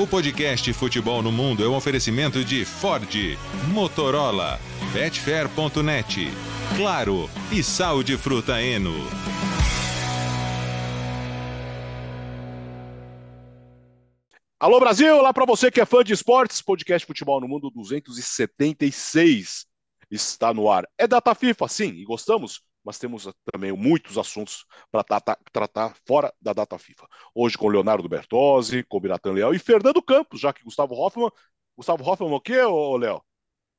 O podcast Futebol no Mundo é um oferecimento de Ford, Motorola, Betfair.net, Claro e Sal de Fruta Eno. Alô Brasil, lá para você que é fã de esportes, podcast Futebol no Mundo 276 está no ar. É data FIFA, sim, e gostamos, mas temos também muitos assuntos para tratar fora da data FIFA. Hoje com Leonardo Bertozzi, com Biratan Leal e Fernando Campos, já que Gustavo Hoffman. Gustavo Hoffman o quê, ô Léo?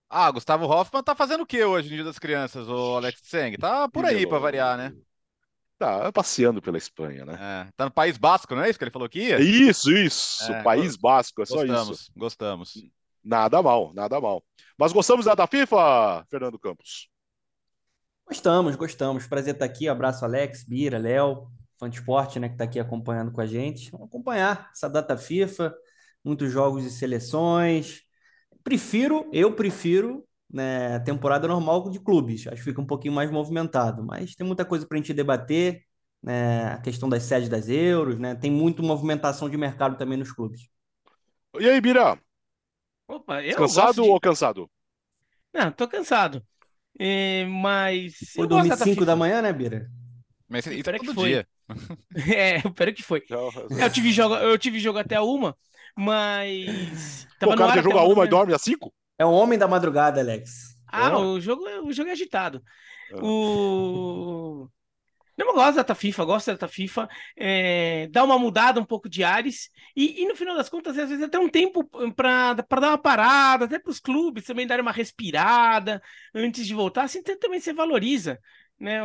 Ah, Gustavo Hoffman tá fazendo o quê hoje no Dia das Crianças, o Alex Tseng? Tá por aí para variar, né? Tá passeando pela Espanha, né? É, tá no País Basco, não é isso que ele falou que ia? Isso, isso. É, País Basco, é só gostamos, isso. Gostamos. Nada mal, nada mal. Mas gostamos da, da FIFA, Fernando Campos? Gostamos, gostamos. Prazer estar aqui. Abraço, Alex, Bira, Léo, fã de esporte, né, que está aqui acompanhando com a gente. Vamos acompanhar essa data FIFA, muitos jogos e seleções. Prefiro, eu prefiro, né, temporada normal de clubes. Acho que fica um pouquinho mais movimentado, mas tem muita coisa para a gente debater. Né, a questão das sedes das euros, né? Tem muita movimentação de mercado também nos clubes. E aí, Bira? Opa, eu cansado de... ou cansado? Não, tô cansado. É, mas. Foi dormir 5 da manhã, né, Bira? Mas isso é todo dia. é, espero que foi. Eu tive, jogo, eu tive jogo até a uma, mas. Pô, o cara já joga uma e dorme às 5? É o homem da madrugada, Alex. Ah, o jogo, o jogo é agitado. Ah. O. Eu gosto da data FIFA, gosto da data FIFA, é, dá uma mudada um pouco de ares, e, e, no final das contas, às vezes até um tempo para dar uma parada, até para os clubes também darem uma respirada antes de voltar, assim também você valoriza. Né?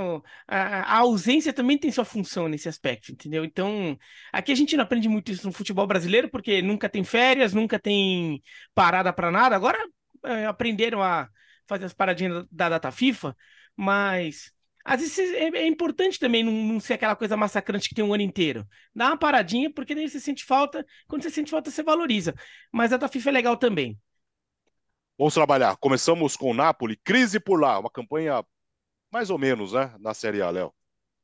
A, a, ausência também tem sua função nesse aspecto, entendeu? Então, aqui a gente não aprende muito isso no futebol brasileiro, porque nunca tem férias, nunca tem parada para nada. Agora é, aprenderam a fazer as paradinhas da data FIFA, mas às vezes é, é importante também não, não, ser aquela coisa massacrante que tem um ano inteiro. Dá uma paradinha, porque daí você sente falta. Quando você sente falta, você valoriza. Mas a da FIFA é legal também. Vamos trabalhar. Começamos com o Napoli, crise por lá. Uma campanha mais ou menos, né? Na Série A, Léo.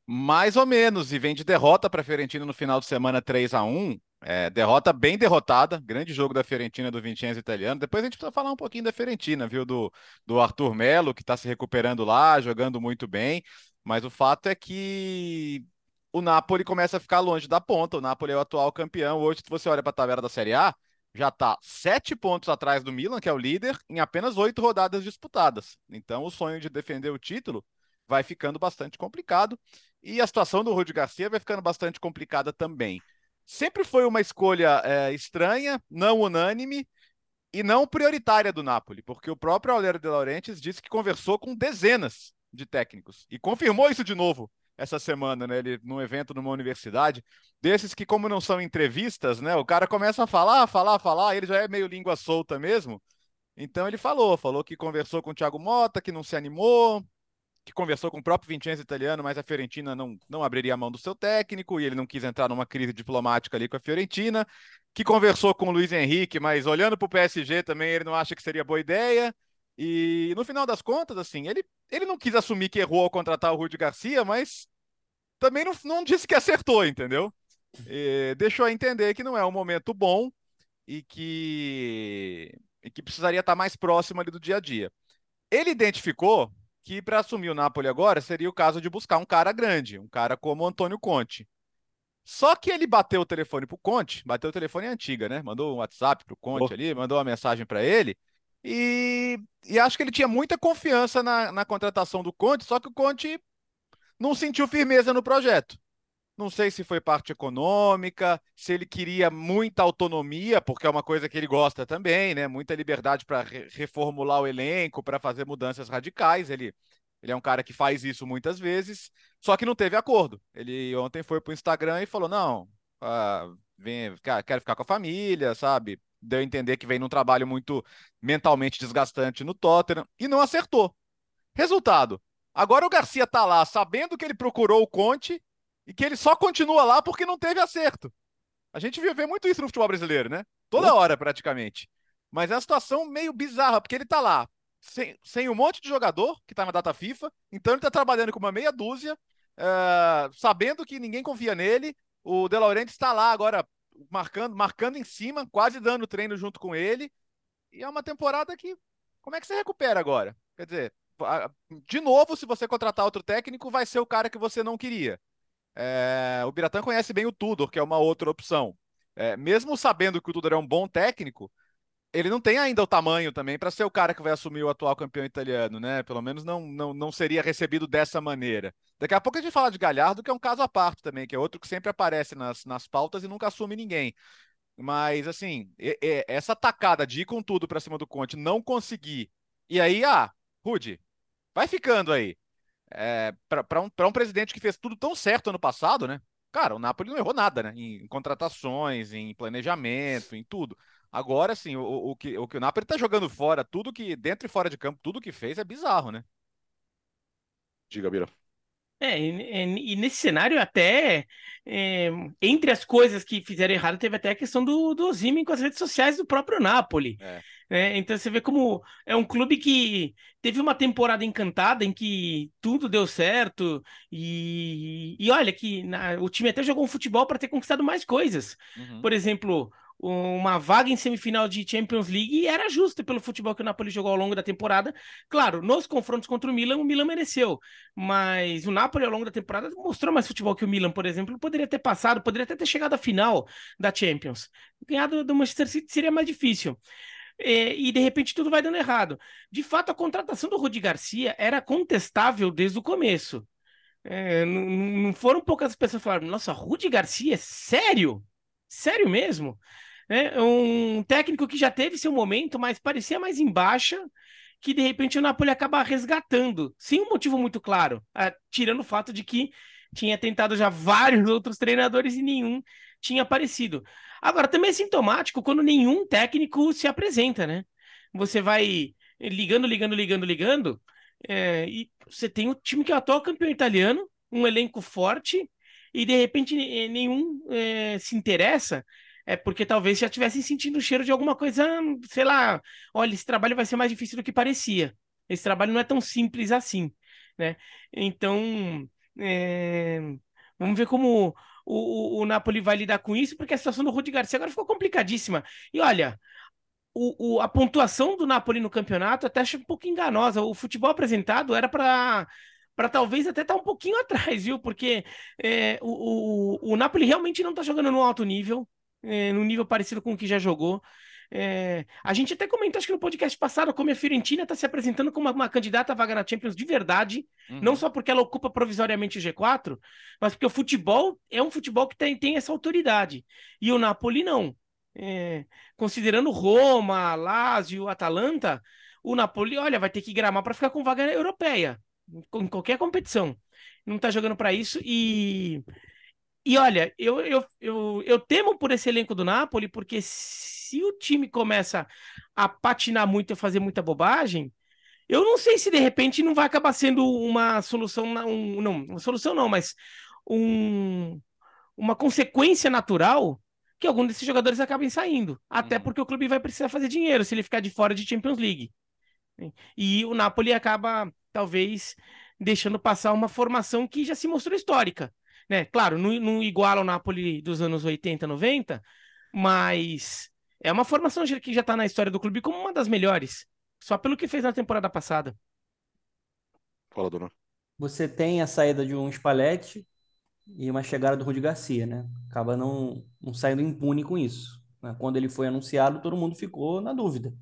Mais ou menos, e vem de derrota para a Fiorentina no final de semana 3 a 1 é, derrota bem derrotada, grande jogo da Fiorentina do Vincenzo italiano. Depois a gente precisa falar um pouquinho da Fiorentina, viu? Do, do Arthur Melo, que está se recuperando lá, jogando muito bem. Mas o fato é que o Napoli começa a ficar longe da ponta. O Napoli é o atual campeão. Hoje, se você olha para a tabela da Série A, já está sete pontos atrás do Milan, que é o líder, em apenas oito rodadas disputadas. Então, o sonho de defender o título vai ficando bastante complicado. E a situação do Rudi Garcia vai ficando bastante complicada também sempre foi uma escolha é, estranha, não unânime e não prioritária do Napoli, porque o próprio Aurélio de Laurentiis disse que conversou com dezenas de técnicos e confirmou isso de novo essa semana, né? Ele num evento numa universidade, desses que como não são entrevistas, né? O cara começa a falar, falar, falar, ele já é meio língua solta mesmo. Então ele falou, falou que conversou com o Thiago Mota, que não se animou, que conversou com o próprio Vincenzo italiano, mas a Fiorentina não, não abriria a mão do seu técnico e ele não quis entrar numa crise diplomática ali com a Fiorentina, que conversou com o Luiz Henrique, mas olhando para o PSG também ele não acha que seria boa ideia. E no final das contas, assim, ele, ele não quis assumir que errou ao contratar o Rudi Garcia, mas também não, não disse que acertou, entendeu? E deixou a entender que não é um momento bom e que, e que precisaria estar mais próximo ali do dia a dia. Ele identificou que para assumir o Napoli agora seria o caso de buscar um cara grande, um cara como o Antônio Conte. Só que ele bateu o telefone pro Conte, bateu o telefone antiga, né? Mandou um WhatsApp pro Conte oh. ali, mandou uma mensagem para ele. E, e acho que ele tinha muita confiança na, na contratação do Conte, só que o Conte não sentiu firmeza no projeto. Não sei se foi parte econômica, se ele queria muita autonomia, porque é uma coisa que ele gosta também, né? Muita liberdade para re reformular o elenco, para fazer mudanças radicais. Ele, ele é um cara que faz isso muitas vezes, só que não teve acordo. Ele ontem foi para o Instagram e falou: não, ah, vem, quero ficar com a família, sabe? Deu a entender que vem num trabalho muito mentalmente desgastante no Tottenham e não acertou. Resultado: agora o Garcia tá lá sabendo que ele procurou o Conte e que ele só continua lá porque não teve acerto. A gente vê muito isso no futebol brasileiro, né? Toda hora, praticamente. Mas é uma situação meio bizarra, porque ele tá lá sem, sem um monte de jogador que tá na data FIFA, então ele tá trabalhando com uma meia dúzia, uh, sabendo que ninguém confia nele. O De Laurentiis está lá agora marcando, marcando em cima, quase dando treino junto com ele. E é uma temporada que. Como é que você recupera agora? Quer dizer, de novo, se você contratar outro técnico, vai ser o cara que você não queria. É, o Biratã conhece bem o Tudor, que é uma outra opção. É, mesmo sabendo que o Tudor é um bom técnico, ele não tem ainda o tamanho também para ser o cara que vai assumir o atual campeão italiano, né? Pelo menos não, não, não seria recebido dessa maneira. Daqui a pouco a gente fala de Galhardo, que é um caso à parte também, que é outro que sempre aparece nas, nas pautas e nunca assume ninguém. Mas, assim, essa tacada de ir com tudo para cima do Conte, não conseguir. E aí, ah, Rude, vai ficando aí. É, para um, um presidente que fez tudo tão certo ano passado, né? Cara, o Napoli não errou nada, né? Em, em contratações, em planejamento, em tudo. Agora, sim, o, o, que, o que o Napoli tá jogando fora, tudo que, dentro e fora de campo, tudo que fez é bizarro, né? Diga, Bira. É, e, e, nesse cenário, até é, entre as coisas que fizeram errado, teve até a questão do, do Osimhen com as redes sociais do próprio Napoli. É. É, então você vê como é um clube que teve uma temporada encantada em que tudo deu certo e, e olha que na, o time até jogou um futebol para ter conquistado mais coisas. Uhum. Por exemplo, uma vaga em semifinal de Champions League e era justa pelo futebol que o Napoli jogou ao longo da temporada. Claro, nos confrontos contra o Milan, o Milan mereceu, mas o Napoli ao longo da temporada mostrou mais futebol que o Milan, por exemplo, poderia ter passado, poderia até ter chegado à final da Champions. Ganhado do Manchester City seria mais difícil. É, e de repente tudo vai dando errado. De fato, a contratação do Rudi Garcia era contestável desde o começo. É, não, não foram poucas pessoas que falaram: Nossa, Rudi Garcia, sério? Sério mesmo? É um técnico que já teve seu momento, mas parecia mais em baixa, que de repente o Napoli acaba resgatando, sem um motivo muito claro, ah, tirando o fato de que tinha tentado já vários outros treinadores e nenhum tinha aparecido. Agora, também é sintomático quando nenhum técnico se apresenta, né? Você vai ligando, ligando, ligando, ligando, é, e você tem o time que é o atual campeão italiano, um elenco forte, e de repente nenhum é, se interessa é porque talvez já estivessem sentindo o cheiro de alguma coisa, sei lá, olha, esse trabalho vai ser mais difícil do que parecia. Esse trabalho não é tão simples assim, né? Então, é... vamos ver como o, o, o, Napoli vai lidar com isso, porque a situação do Rudi Garcia agora ficou complicadíssima. E olha, o, o, a pontuação do Napoli no campeonato até acho um pouco enganosa. O futebol apresentado era para para talvez até estar tá um pouquinho atrás, viu? Porque é, o, o, o Napoli realmente não está jogando no alto nível é, num nível parecido com o que já jogou. É, a gente até comentou, acho que no podcast passado, como a Fiorentina está se apresentando como uma, uma, candidata a vaga na Champions de verdade, uhum. não só porque ela ocupa provisoriamente o G4, mas porque o futebol é um futebol que tem, tem essa autoridade. E o Napoli não. É, considerando Roma, Lazio, Atalanta, o Napoli, olha, vai ter que gramar para ficar com vaga europeia, em qualquer competição. Não está jogando para isso e e olha, eu, eu, eu, eu temo por esse elenco do Napoli, porque se o time começa a patinar muito e fazer muita bobagem, eu não sei se de repente não vai acabar sendo uma solução, um, não, uma solução não, mas um, uma consequência natural que algum desses jogadores acabem saindo. Até uhum. porque o clube vai precisar fazer dinheiro se ele ficar de fora de Champions League. E o Napoli acaba, talvez, deixando passar uma formação que já se mostrou histórica né? Claro, não, não iguala o Napoli dos anos 80, 90, mas é uma formação que já está na história do clube como uma das melhores, só pelo que fez na temporada passada. Fala, dona. Você tem a saída de um Spalletti e uma chegada do Rudi Garcia, né? Acaba não, não saindo impune com isso. Né? Quando ele foi anunciado, todo mundo ficou na dúvida.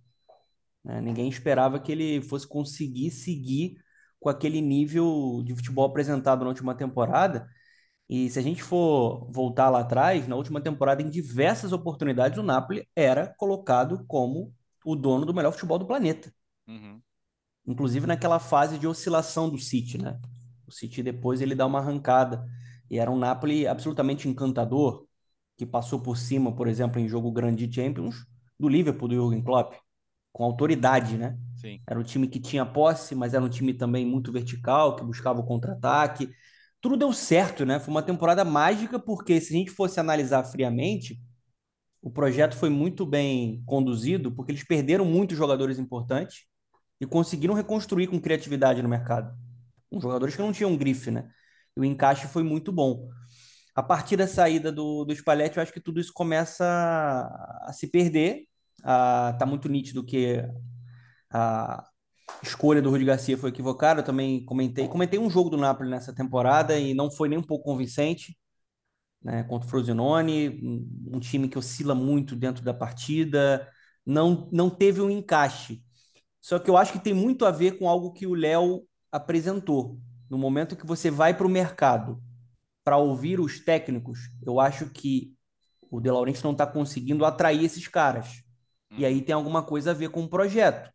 Né? Ninguém esperava que ele fosse conseguir seguir com aquele nível de futebol apresentado na última temporada e se a gente for voltar lá atrás, na última temporada, em diversas oportunidades, o Napoli era colocado como o dono do melhor futebol do planeta. Uhum. Inclusive naquela fase de oscilação do City, né? O City depois ele dá uma arrancada. E era um Napoli absolutamente encantador, que passou por cima, por exemplo, em jogo grande de Champions, do Liverpool do Jürgen Klopp, com autoridade, né? Sim. Era um time que tinha posse, mas era um time também muito vertical, que buscava o contra-ataque tudo deu certo, né? Foi uma temporada mágica, porque se a gente fosse analisar friamente, o projeto foi muito bem conduzido, porque eles perderam muitos jogadores importantes e conseguiram reconstruir com criatividade no mercado. Um jogadores que não tinham grife, né? E o encaixe foi muito bom. a partir da saída do, do Spalletti, eu acho que tudo isso começa a, a se perder. Ah, tá muito nítido que a escolha do Rudi Garcia foi equivocada. Eu também comentei, comentei um jogo do Napoli nessa temporada e não foi nem um pouco convincente, né, contra o Frosinone, um, time que oscila muito dentro da partida, não não teve um encaixe. Só que eu acho que tem muito a ver com algo que o Léo apresentou. No momento que você vai para o mercado para ouvir os técnicos, eu acho que o De Laurentiis não está conseguindo atrair esses caras. E aí tem alguma coisa a ver com o projeto.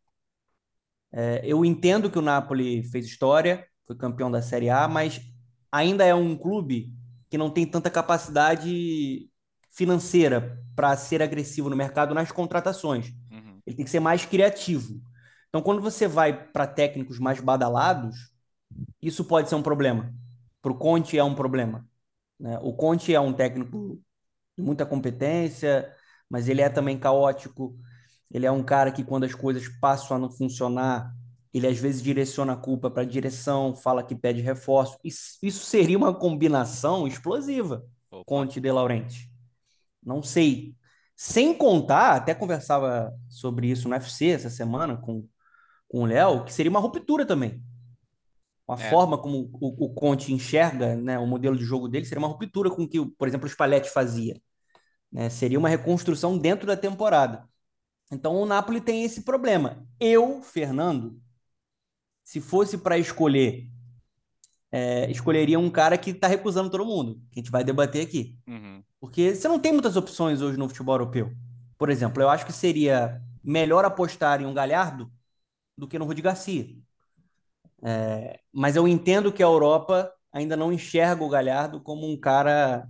É, eu entendo que o Napoli fez história, foi campeão da Série A, mas ainda é um clube que não tem tanta capacidade financeira para ser agressivo no mercado nas contratações. Uhum. Ele tem que ser mais criativo. Então, quando você vai para técnicos mais badalados, isso pode ser um problema. Para o Conte é um problema. Né? O Conte é um técnico de muita competência, mas ele é também caótico. Ele é um cara que, quando as coisas passam a não funcionar, ele às vezes direciona a culpa para a direção, fala que pede reforço. Isso, isso seria uma combinação explosiva, Opa. Conte de Laurenti. Não sei. Sem contar, até conversava sobre isso no UFC essa semana com, com o Léo, que seria uma ruptura também a é. forma como o, o, Conte enxerga né, o modelo de jogo dele seria uma ruptura com o que, por exemplo, o Spalletti fazia. Né? Seria uma reconstrução dentro da temporada. Então o Napoli tem esse problema. Eu, Fernando, se fosse para escolher, é, escolheria um cara que está recusando todo mundo, que a gente vai debater aqui. Uhum. Porque você não tem muitas opções hoje no futebol europeu. Por exemplo, eu acho que seria melhor apostar em um Galhardo do que no Rudi Garcia. É, mas eu entendo que a Europa ainda não enxerga o Galhardo como um cara,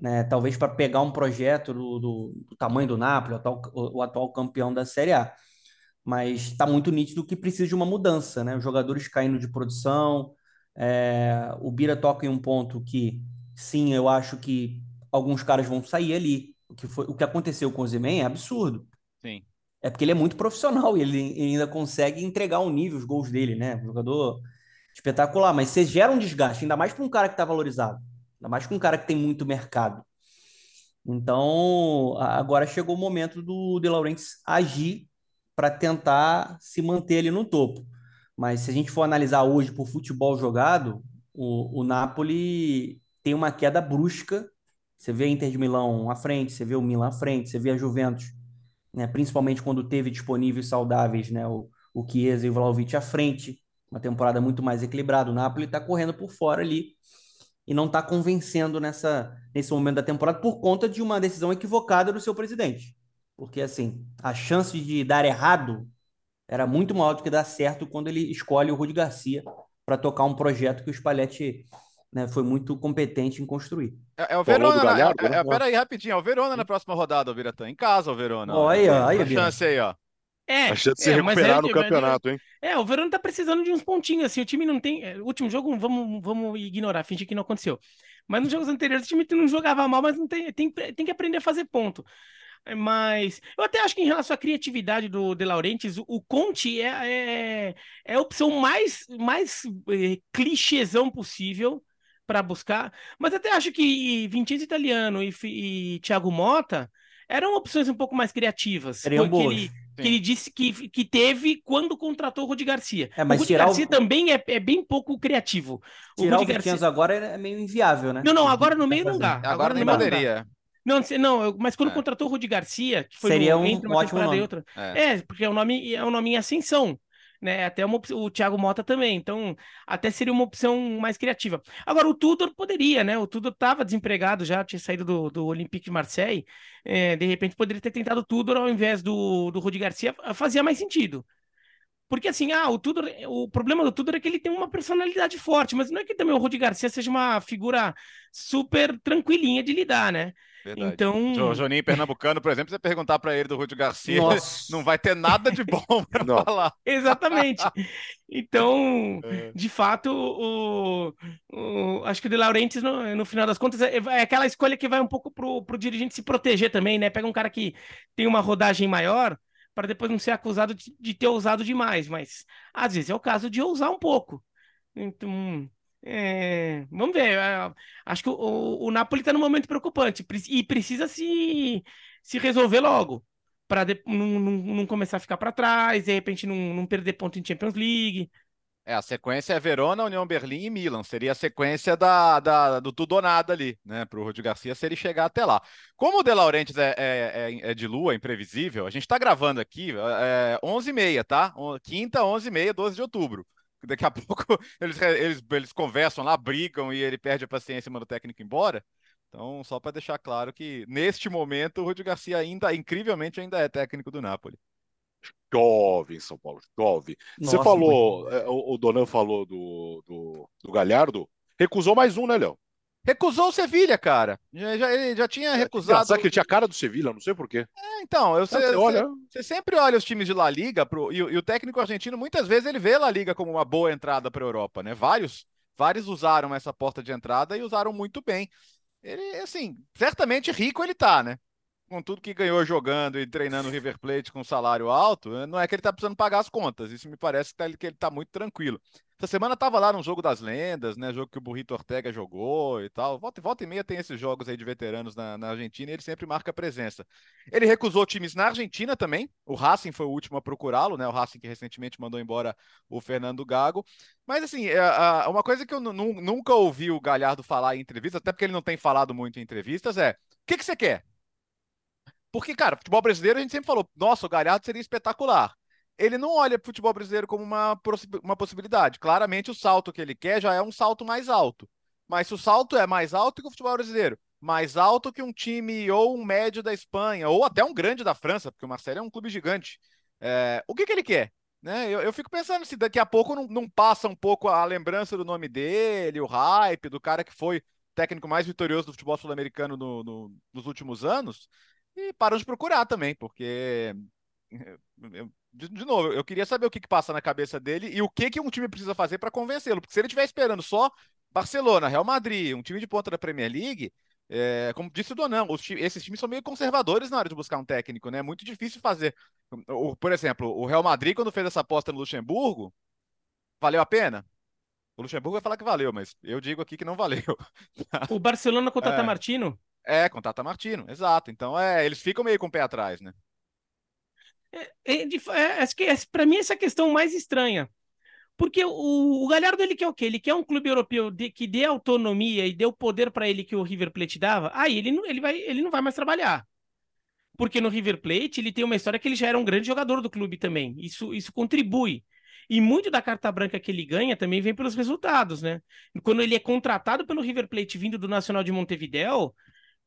né, talvez para pegar um projeto do, do, do, tamanho do Napoli, o atual, o, o atual campeão da Série A. Mas está muito nítido que precisa de uma mudança, né? Os jogadores caindo de produção. É, o Bira toca em um ponto que, sim, eu acho que alguns caras vão sair ali. O que, foi, o que aconteceu com o Zimen é absurdo. Sim. É porque ele é muito profissional e ele ainda consegue entregar um nível, os gols dele, né? Um jogador espetacular. Mas você gera um desgaste, ainda mais para um cara que está valorizado, ainda mais para um cara que tem muito mercado. Então, agora chegou o momento do De Laurentiis agir para tentar se manter ali no topo. Mas se a gente for analisar hoje por futebol jogado, o, o Napoli tem uma queda brusca. Você vê a Inter de Milão à frente, você vê o Milan à frente, você vê a Juventus né, principalmente quando teve disponíveis saudáveis né, o, o Chiesa e o Vlaovic à frente, uma temporada muito mais equilibrada. O Napoli está correndo por fora ali e não está convencendo nessa, nesse momento da temporada por conta de uma decisão equivocada do seu presidente. Porque, assim, a chance de dar errado era muito maior do que dar certo quando ele escolhe o Rudi Garcia para tocar um projeto que o Spalletti né, foi muito competente em construir. É, é o Verona, Galhardo, é, né? é, pera aí rapidinho, é o Verona na próxima rodada, o Viratã, em casa o Verona. Olha, aí, a chance aí, ó. É, a chance de se é, recuperar é, no campeonato, hein? É, o Verona tá precisando de uns pontinhos, assim, o time não tem... O último jogo, vamos, vamos ignorar, fingir que não aconteceu. Mas nos jogos anteriores o time não jogava mal, mas não tem, tem, tem que aprender a fazer ponto. Mas eu até acho que em relação à criatividade do De Laurentiis, o Conte é, é, é a opção mais, mais é, clichêzão possível para buscar. Mas até acho que Vincenzo Italiano e, e Thiago Mota eram opções um pouco mais criativas. Seriam boas. Ele, que ele disse que, que teve quando contratou o Rudi Garcia. É, mas o Rudi Garcia o... também é, é bem pouco criativo. Tirar o, Rudi o Garcia... agora é meio inviável, né? Não, não, agora no meio não dá. Agora, agora nem poderia. Não, não, mas quando é. contratou o Rudi Garcia, que foi Seria um, entre uma temporada nome. e outra. É. é. porque é um nome, é um nome em ascensão né? Até uma, o Thiago Mota também. Então, até seria uma opção mais criativa. Agora, o Tudor poderia, né? O Tudor estava desempregado já, tinha saído do, do Olympique de Marseille. É, de repente, poderia ter tentado o Tudor ao invés do, do Rudi Garcia, fazia mais sentido. Porque assim, ah, o Tudor, o problema do Tudor é que ele tem uma personalidade forte, mas não é que também o Rudi Garcia seja uma figura super tranquilinha de lidar, né? Verdade. Então. O Joninho Pernambucano, por exemplo, você perguntar para ele do Rúdio Garcia, Nossa. não vai ter nada de bom para falar. Exatamente. Então, é. de fato, o, o, acho que o De Laurentiis, no, no final das contas, é, é, aquela escolha que vai um pouco pro, pro dirigente se proteger também, né? Pega um cara que tem uma rodagem maior para depois não ser acusado de, de ter ousado demais, mas às vezes é o caso de ousar um pouco. Então, É, vamos ver. É, acho que o, o, Napoli está num momento preocupante e precisa se, se resolver logo para não, não, não, começar a ficar para trás, de repente não, não perder ponto em Champions League. É, a sequência é Verona, União Berlim e Milan. Seria a sequência da, da do tudo ou nada ali, né? Para o Rudi Garcia se ele chegar até lá. Como o De Laurentiis é, é, é, é de lua, imprevisível, a gente está gravando aqui é, 11h30, tá? Quinta, 11h30, 12 de outubro. Daqui a pouco eles, eles, eles conversam lá, brigam e ele perde a paciência e manda o técnico embora. Então, só para deixar claro que neste momento o Rudi Garcia ainda, incrivelmente, ainda é técnico do Napoli. Chove em São Paulo, chove. Nossa, Você falou. É, o, o Donan falou do, do, do Galhardo, recusou mais um, né, Léo? Recusou o Sevilha, cara. Já, já, ele já tinha é, recusado. Sabe que ele tinha cara do Sevilha, não sei porquê. É, então, eu, você, olha... você, sempre olha os times de La Liga pro, e, e, o técnico argentino, muitas vezes, ele vê a La Liga como uma boa entrada para a Europa, né? Vários, vários usaram essa porta de entrada e usaram muito bem. Ele, assim, certamente rico ele tá, né? Com tudo que ganhou jogando e treinando o River Plate com salário alto, eh, não é que ele está precisando pagar as contas. Isso me parece que, tá, ele está muito tranquilo. Essa semana estava lá no jogo das lendas, né? Jogo que o Burrito Ortega jogou e tal. Volta, volta e meia tem esses jogos aí de veteranos na, na, Argentina e ele sempre marca presença. Ele recusou times na Argentina também. O Racing foi o último a procurá-lo, né? O Racing que recentemente mandou embora o Fernando Gago. Mas assim, é, uma coisa que eu nunca ouvi o Galhardo falar em entrevistas, até porque ele não tem falado muito em entrevistas, é: o que, que você quer? Porque, cara, futebol brasileiro a gente sempre falou, nossa, o Galhardo seria espetacular. Ele não olha futebol brasileiro como uma, uma possibilidade. Claramente, o salto que ele quer já é um salto mais alto. Mas se o salto é mais alto que o futebol brasileiro, mais alto que um time ou um médio da Espanha, ou até um grande da França, porque o Marcelo é um clube gigante, é, o que, que ele quer? Né? Eu, eu, fico pensando se daqui a pouco não, não, passa um pouco a lembrança do nome dele, o hype, do cara que foi técnico mais vitorioso do futebol sul-americano no, no, nos últimos anos, e param de procurar também, porque. De, de novo, eu queria saber o que, que passa na cabeça dele e o que, que um time precisa fazer para convencê-lo. Porque se ele estiver esperando só Barcelona, Real Madrid, um time de ponta da Premier League, é, como disse o Donão, esses times são meio conservadores na hora de buscar um técnico, né? É muito difícil fazer. O, por exemplo, o Real Madrid, quando fez essa aposta no Luxemburgo, valeu a pena? O Luxemburgo vai falar que valeu, mas eu digo aqui que não valeu. O Barcelona Tata é. Martino é, com Tata Martino, exato. Então, é, eles ficam meio com o pé atrás, né? É, é, é, acho que para mim essa é questão mais estranha. Porque o, o Galhardo ele quer o quê? Ele quer um clube europeu de, que dê autonomia e dê o poder para ele que o River Plate dava. Aí ele não, ele, vai, ele não vai mais trabalhar. Porque no River Plate ele tem uma história que ele já era um grande jogador do clube também. Isso, isso contribui. E muito da carta branca que ele ganha também vem pelos resultados, né? Quando ele é contratado pelo River Plate vindo do Nacional de Montevideo,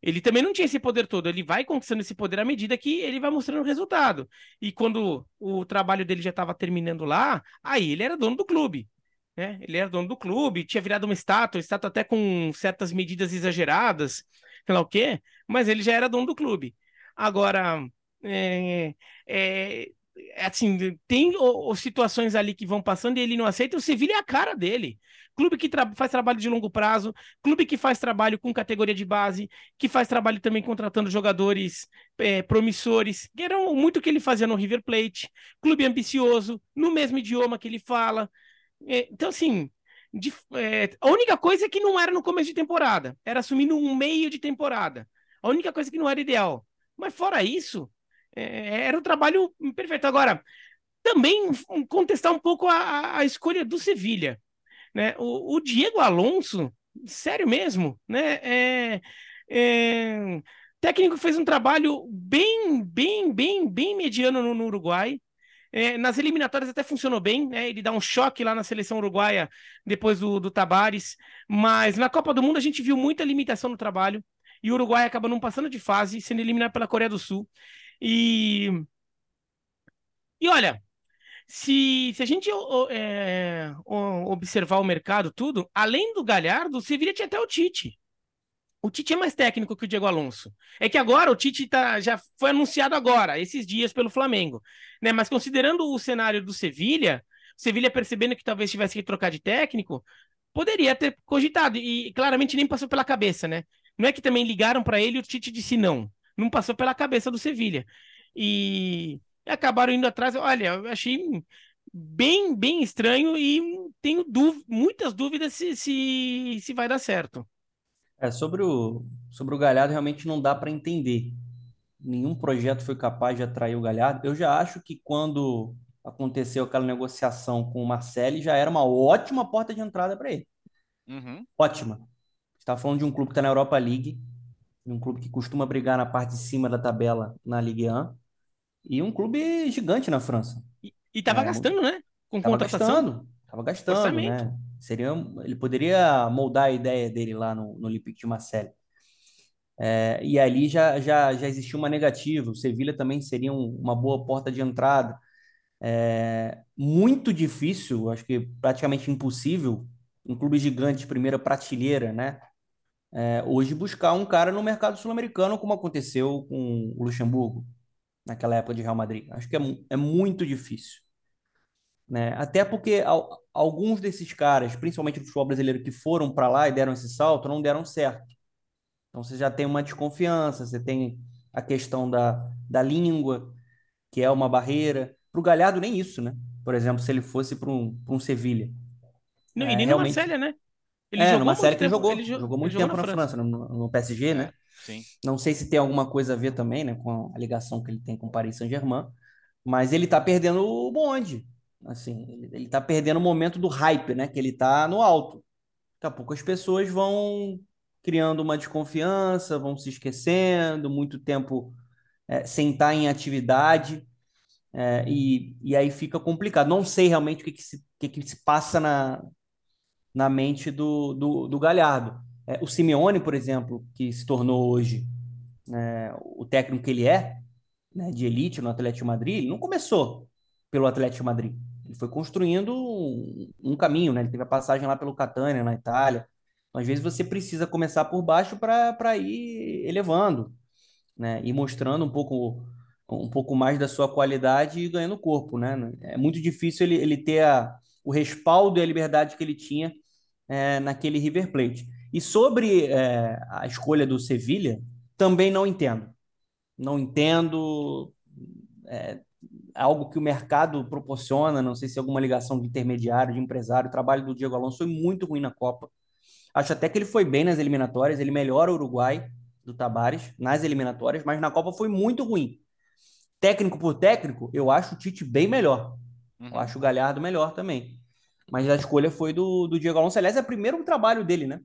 ele também não tinha esse poder todo, ele vai conquistando esse poder à medida que ele vai mostrando o resultado. E quando o trabalho dele já estava terminando lá, aí ele era dono do clube. Né? Ele era dono do clube, tinha virado uma estátua, estátua até com certas medidas exageradas, sei lá o quê, mas ele já era dono do clube. Agora, é, é, assim, tem o, o, situações ali que vão passando e ele não aceita, o Sevilha é a cara dele clube que tra faz trabalho de longo prazo, clube que faz trabalho com categoria de base, que faz trabalho também contratando jogadores é, promissores, que era muito que ele fazia no River Plate, clube ambicioso, no mesmo idioma que ele fala. É, então, assim, de, é, a única coisa é que não era no começo de temporada, era assumir no meio de temporada. A única coisa que não era ideal. Mas fora isso, é, era o trabalho perfeito. Agora, também contestar um pouco a, a escolha do Sevilha. Né? O, o Diego Alonso, sério mesmo, né? É, é, técnico fez um trabalho bem, bem, bem, bem mediano no, no Uruguai. É, nas eliminatórias até funcionou bem, né? Ele dá um choque lá na seleção uruguaia depois do, do Tabares, mas na Copa do Mundo a gente viu muita limitação no trabalho e o Uruguai acaba não passando de fase, sendo eliminado pela Coreia do Sul. E e olha, se, se a gente é, observar o mercado, tudo, além do Galhardo, o Sevilha tinha até o Tite. O Tite é mais técnico que o Diego Alonso. É que agora o Tite tá, já foi anunciado agora, esses dias, pelo Flamengo. Né? Mas considerando o cenário do Sevilha, o Sevilha percebendo que talvez tivesse que trocar de técnico, poderia ter cogitado. E claramente nem passou pela cabeça, né? Não é que também ligaram para ele e o Tite disse não. Não passou pela cabeça do Sevilha. E acabaram indo atrás. Olha, eu achei bem, bem estranho e tenho dúv muitas dúvidas se, se, se vai dar certo. É, sobre o, sobre o Galhardo, realmente não dá para entender. Nenhum projeto foi capaz de atrair o Galhardo. Eu já acho que quando aconteceu aquela negociação com o Marcelo, já era uma ótima porta de entrada para ele. Uhum. Ótima. Está falando de um clube que está na Europa League, um clube que costuma brigar na parte de cima da tabela na Ligue 1, e um clube gigante na França. E, estava é, gastando, né? Com tava contratação. Gastando, tava gastando, né? Seria, ele poderia moldar a ideia dele lá no, no Olympique de Marseille. É, e ali já, já, já existia uma negativa. O Sevilha também seria um, uma boa porta de entrada. É, muito difícil, acho que praticamente impossível, um clube gigante de primeira prateleira, né? É, hoje buscar um cara no mercado sul-americano, como aconteceu com o Luxemburgo, naquela época de Real Madrid. Acho que é, é muito difícil. Né? Até porque al, alguns desses caras, principalmente do futebol brasileiro, que foram para lá e deram esse salto, não deram certo. Então você já tem uma desconfiança, você tem a questão da, da língua, que é uma barreira. Para o Galhardo, nem isso, né? Por exemplo, se ele fosse para um, um Sevilha. Não, é, e nem realmente... no né? Ele é, numa série que ele jogou, ele jogou muito tempo na, França, França no, no, PSG, é, né? Sim. Não sei se tem alguma coisa a ver também, né, com a ligação que ele tem com o Paris Saint-Germain, mas ele tá perdendo o bonde. Assim, ele, ele tá perdendo o momento do hype, né, que ele tá no alto. Daqui a pouco as pessoas vão criando uma desconfiança, vão se esquecendo, muito tempo é, sem estar em atividade. É, e, e aí fica complicado. Não sei realmente o que, que, se, que, que se passa na, na mente do, do, do Galhardo. É, o Simeone, por exemplo, que se tornou hoje né, o técnico que ele é, né, de elite no Atlético Madrid, ele não começou pelo Atlético Madrid. Ele foi construindo um, um caminho, né? Ele teve a passagem lá pelo Catania, na Itália. Então, às vezes você precisa começar por baixo para ir elevando, né? E mostrando um pouco um pouco mais da sua qualidade e ganhando corpo, né? É muito difícil ele, ele ter a, o respaldo e a liberdade que ele tinha é, naquele River Plate. E sobre é, a escolha do Sevilha, também não entendo. Não entendo é, algo que o mercado proporciona, não sei se é alguma ligação de intermediário, de empresário. O trabalho do Diego Alonso foi muito ruim na Copa. Acho até que ele foi bem nas eliminatórias, ele melhora o Uruguai do Tabares nas eliminatórias, mas na Copa foi muito ruim. Técnico por técnico, eu acho o Tite bem melhor. Uhum. Eu acho o Galhardo melhor também. Mas a escolha foi do, do Diego Alonso. Aliás, é o primeiro trabalho dele, né?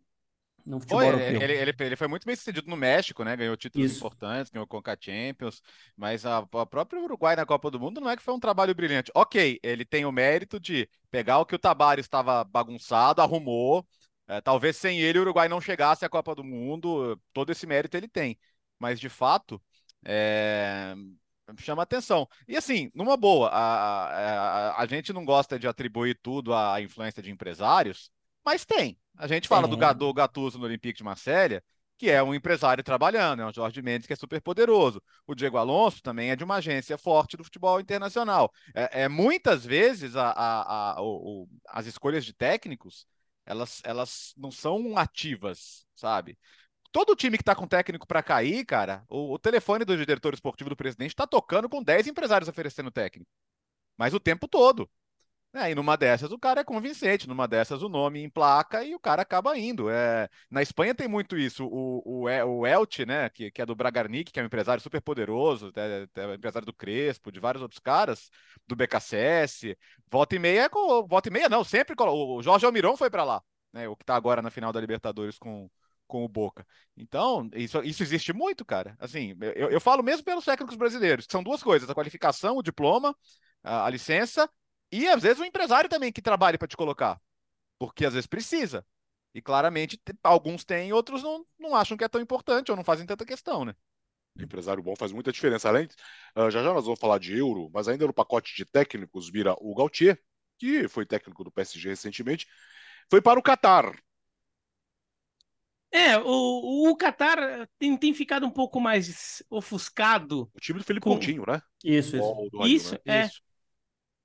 No futebol foi, europeu. Ele, ele, ele, foi muito bem sucedido no México, né? Ganhou títulos Isso. importantes, ganhou Conca Champions, mas a, a própria Uruguai na Copa do Mundo não é que foi um trabalho brilhante. Ok, ele tem o mérito de pegar o que o Tabares estava bagunçado, arrumou. É, talvez sem ele o Uruguai não chegasse à Copa do Mundo, todo esse mérito ele tem. Mas de fato, é, chama atenção. E assim, numa boa, a, a, a, gente não gosta de atribuir tudo à influência de empresários, mas tem. A gente fala do, do Gattuso no Olympique de Marselha, que é um empresário trabalhando, é um Jorge Mendes que é super poderoso. O Diego Alonso também é de uma agência forte do futebol internacional. É, é muitas vezes a, a, a o, as escolhas de técnicos elas, elas não são ativas, sabe? Todo time que tá com técnico para cair, cara, o, o, telefone do diretor esportivo do presidente tá tocando com 10 empresários oferecendo técnico. Mas o tempo todo. É, e numa dessas o cara é convincente, numa dessas o nome emplaca e o cara acaba indo. É, na Espanha tem muito isso. O, o, o né, que, que é do Bragarnik, que é um empresário super poderoso, é, é empresário do Crespo, de vários outros caras, do BKSS. Volta e meia, volta e meia não, sempre. O Jorge Almiron foi para lá, né, o que tá agora na final da Libertadores com, com o Boca. Então, isso, isso existe muito, cara. Assim, eu, eu falo mesmo pelos técnicos brasileiros, que são duas coisas: a qualificação, o diploma, a, a licença, e às vezes o empresário também que trabalhe para te colocar. Porque às vezes precisa. E claramente alguns têm, outros não, não acham que é tão importante ou não fazem tanta questão, né? Empresário bom faz muita diferença. Além, uh, já já nós vamos falar de euro, mas ainda no pacote de técnicos vira o Gautier, que foi técnico do PSG recentemente, foi para o Qatar. É, o, o Qatar tem, tem ficado um pouco mais ofuscado. O time do Felipe com... Coutinho, né? Isso, isso. isso, né? é. Isso.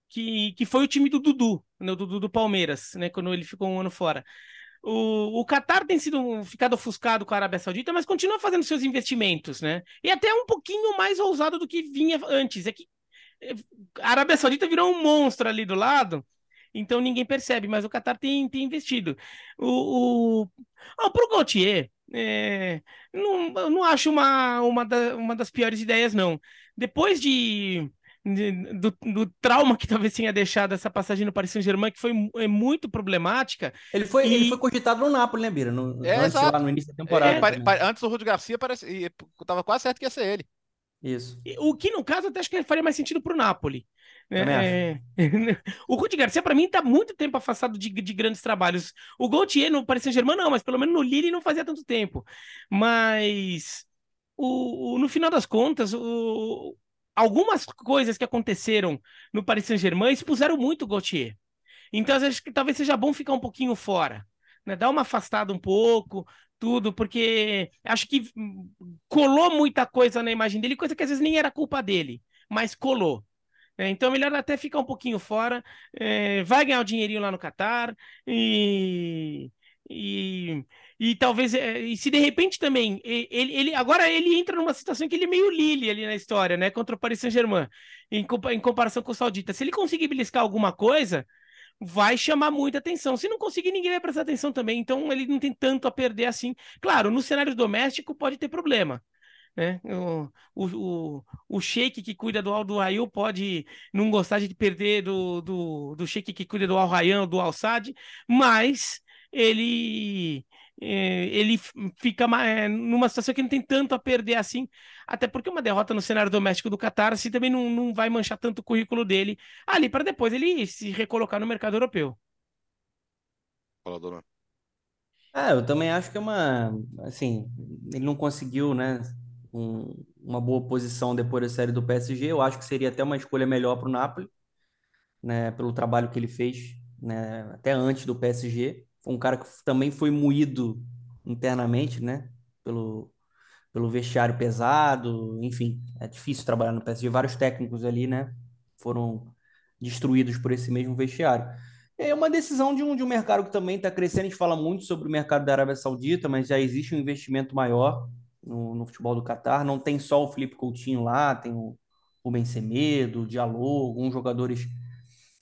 Que, que foi o time do Dudu, né? do Dudu do Palmeiras, né? Quando ele ficou um ano fora. O, o Qatar tem sido ficado ofuscado com a Arábia Saudita, mas continua fazendo seus investimentos, né? E até um pouquinho mais ousado do que vinha antes. É que a Arábia Saudita virou um monstro ali do lado, então ninguém percebe, mas o Qatar tem, tem investido. O, o... Pro Gautier, é, não, não acho uma, uma, da, uma das piores ideias, não. Depois de, de do, do, trauma que talvez tenha deixado essa passagem no Paris Saint-Germain, que foi é muito problemática. Ele foi, e... ele foi cogitado no Napoli, né, Bira? No, é, antes, lá no início da temporada. É, antes o Rudi Garcia parece, estava quase certo que ia ser ele. Isso. O que, no caso, até acho que faria mais sentido para o Napoli. É, é... o Rudi Garcia, para mim, está muito tempo afastado de, de, grandes trabalhos. O Gaultier no Paris Saint-Germain, não, mas pelo menos no Lille não fazia tanto tempo. Mas o, o no final das contas, o, algumas coisas que aconteceram no Paris Saint-Germain expuseram muito o Gaultier. Então, às vezes, talvez seja bom ficar um pouquinho fora. Né, dar uma afastada um pouco, tudo, porque acho que colou muita coisa na imagem dele, coisa que às vezes nem era culpa dele, mas colou. É, então é melhor até ficar um pouquinho fora, é, vai ganhar o dinheirinho lá no Catar e, e, e talvez, é, e se de repente também, ele, ele agora ele entra numa situação que ele é meio Lille ali na história, né, contra o Paris Saint-Germain, em, em comparação com o Saudita. Se ele conseguir beliscar alguma coisa, vai chamar muita atenção. Se não conseguir, ninguém vai prestar atenção também. Então, ele não tem tanto a perder assim. Claro, no cenário doméstico pode ter problema. Né? O, o, o, o Sheik que cuida do Aldo Rail pode não gostar de perder do, do, do Sheik que cuida do Al Rayyan, do Al Sadd, mas ele é, ele fica é, numa situação que não tem tanto a perder assim, até porque uma derrota no cenário doméstico do Qatar assim, também não, não vai manchar tanto o currículo dele ali para depois ele se recolocar no mercado europeu. Fala, dona. Ah, eu também acho que é uma, assim, ele não conseguiu, né, um, uma boa posição depois da série do PSG. Eu acho que seria até uma escolha melhor para o Napoli, né, pelo trabalho que ele fez, né, até antes do PSG. Foi um cara que também foi moído internamente, né? Pelo, pelo vestiário pesado, enfim, é difícil trabalhar no PSG. Vários técnicos ali, né? Foram destruídos por esse mesmo vestiário. É uma decisão de um, de um mercado que também está crescendo. A gente fala muito sobre o mercado da Arábia Saudita, mas já existe um investimento maior no, no futebol do Catar. Não tem só o Felipe Coutinho lá, tem o Rubem Semedo, o Diallo, alguns jogadores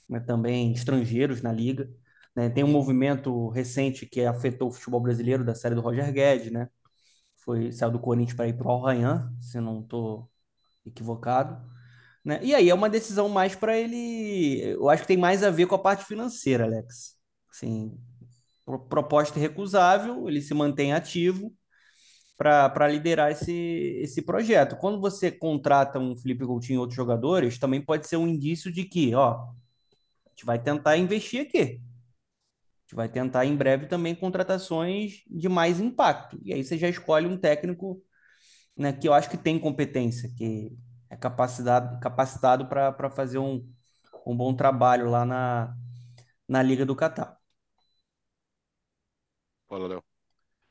né, também estrangeiros na liga. Né? Tem um movimento recente que afetou o futebol brasileiro, da série do Roger Guedes, né? Foi, saiu do Corinthians para ir para o se não estou equivocado. Né? E aí é uma decisão mais para ele. Eu acho que tem mais a ver com a parte financeira, Alex. Assim, proposta irrecusável, ele se mantém ativo para liderar esse, esse projeto. Quando você contrata um Felipe Coutinho e outros jogadores, também pode ser um indício de que, ó, a gente vai tentar investir aqui gente vai tentar em breve também contratações de mais impacto. E aí você já escolhe um técnico né, que eu acho que tem competência, que é capacitado, capacitado para fazer um, um bom trabalho lá na, na Liga do Catar. Fala, Léo.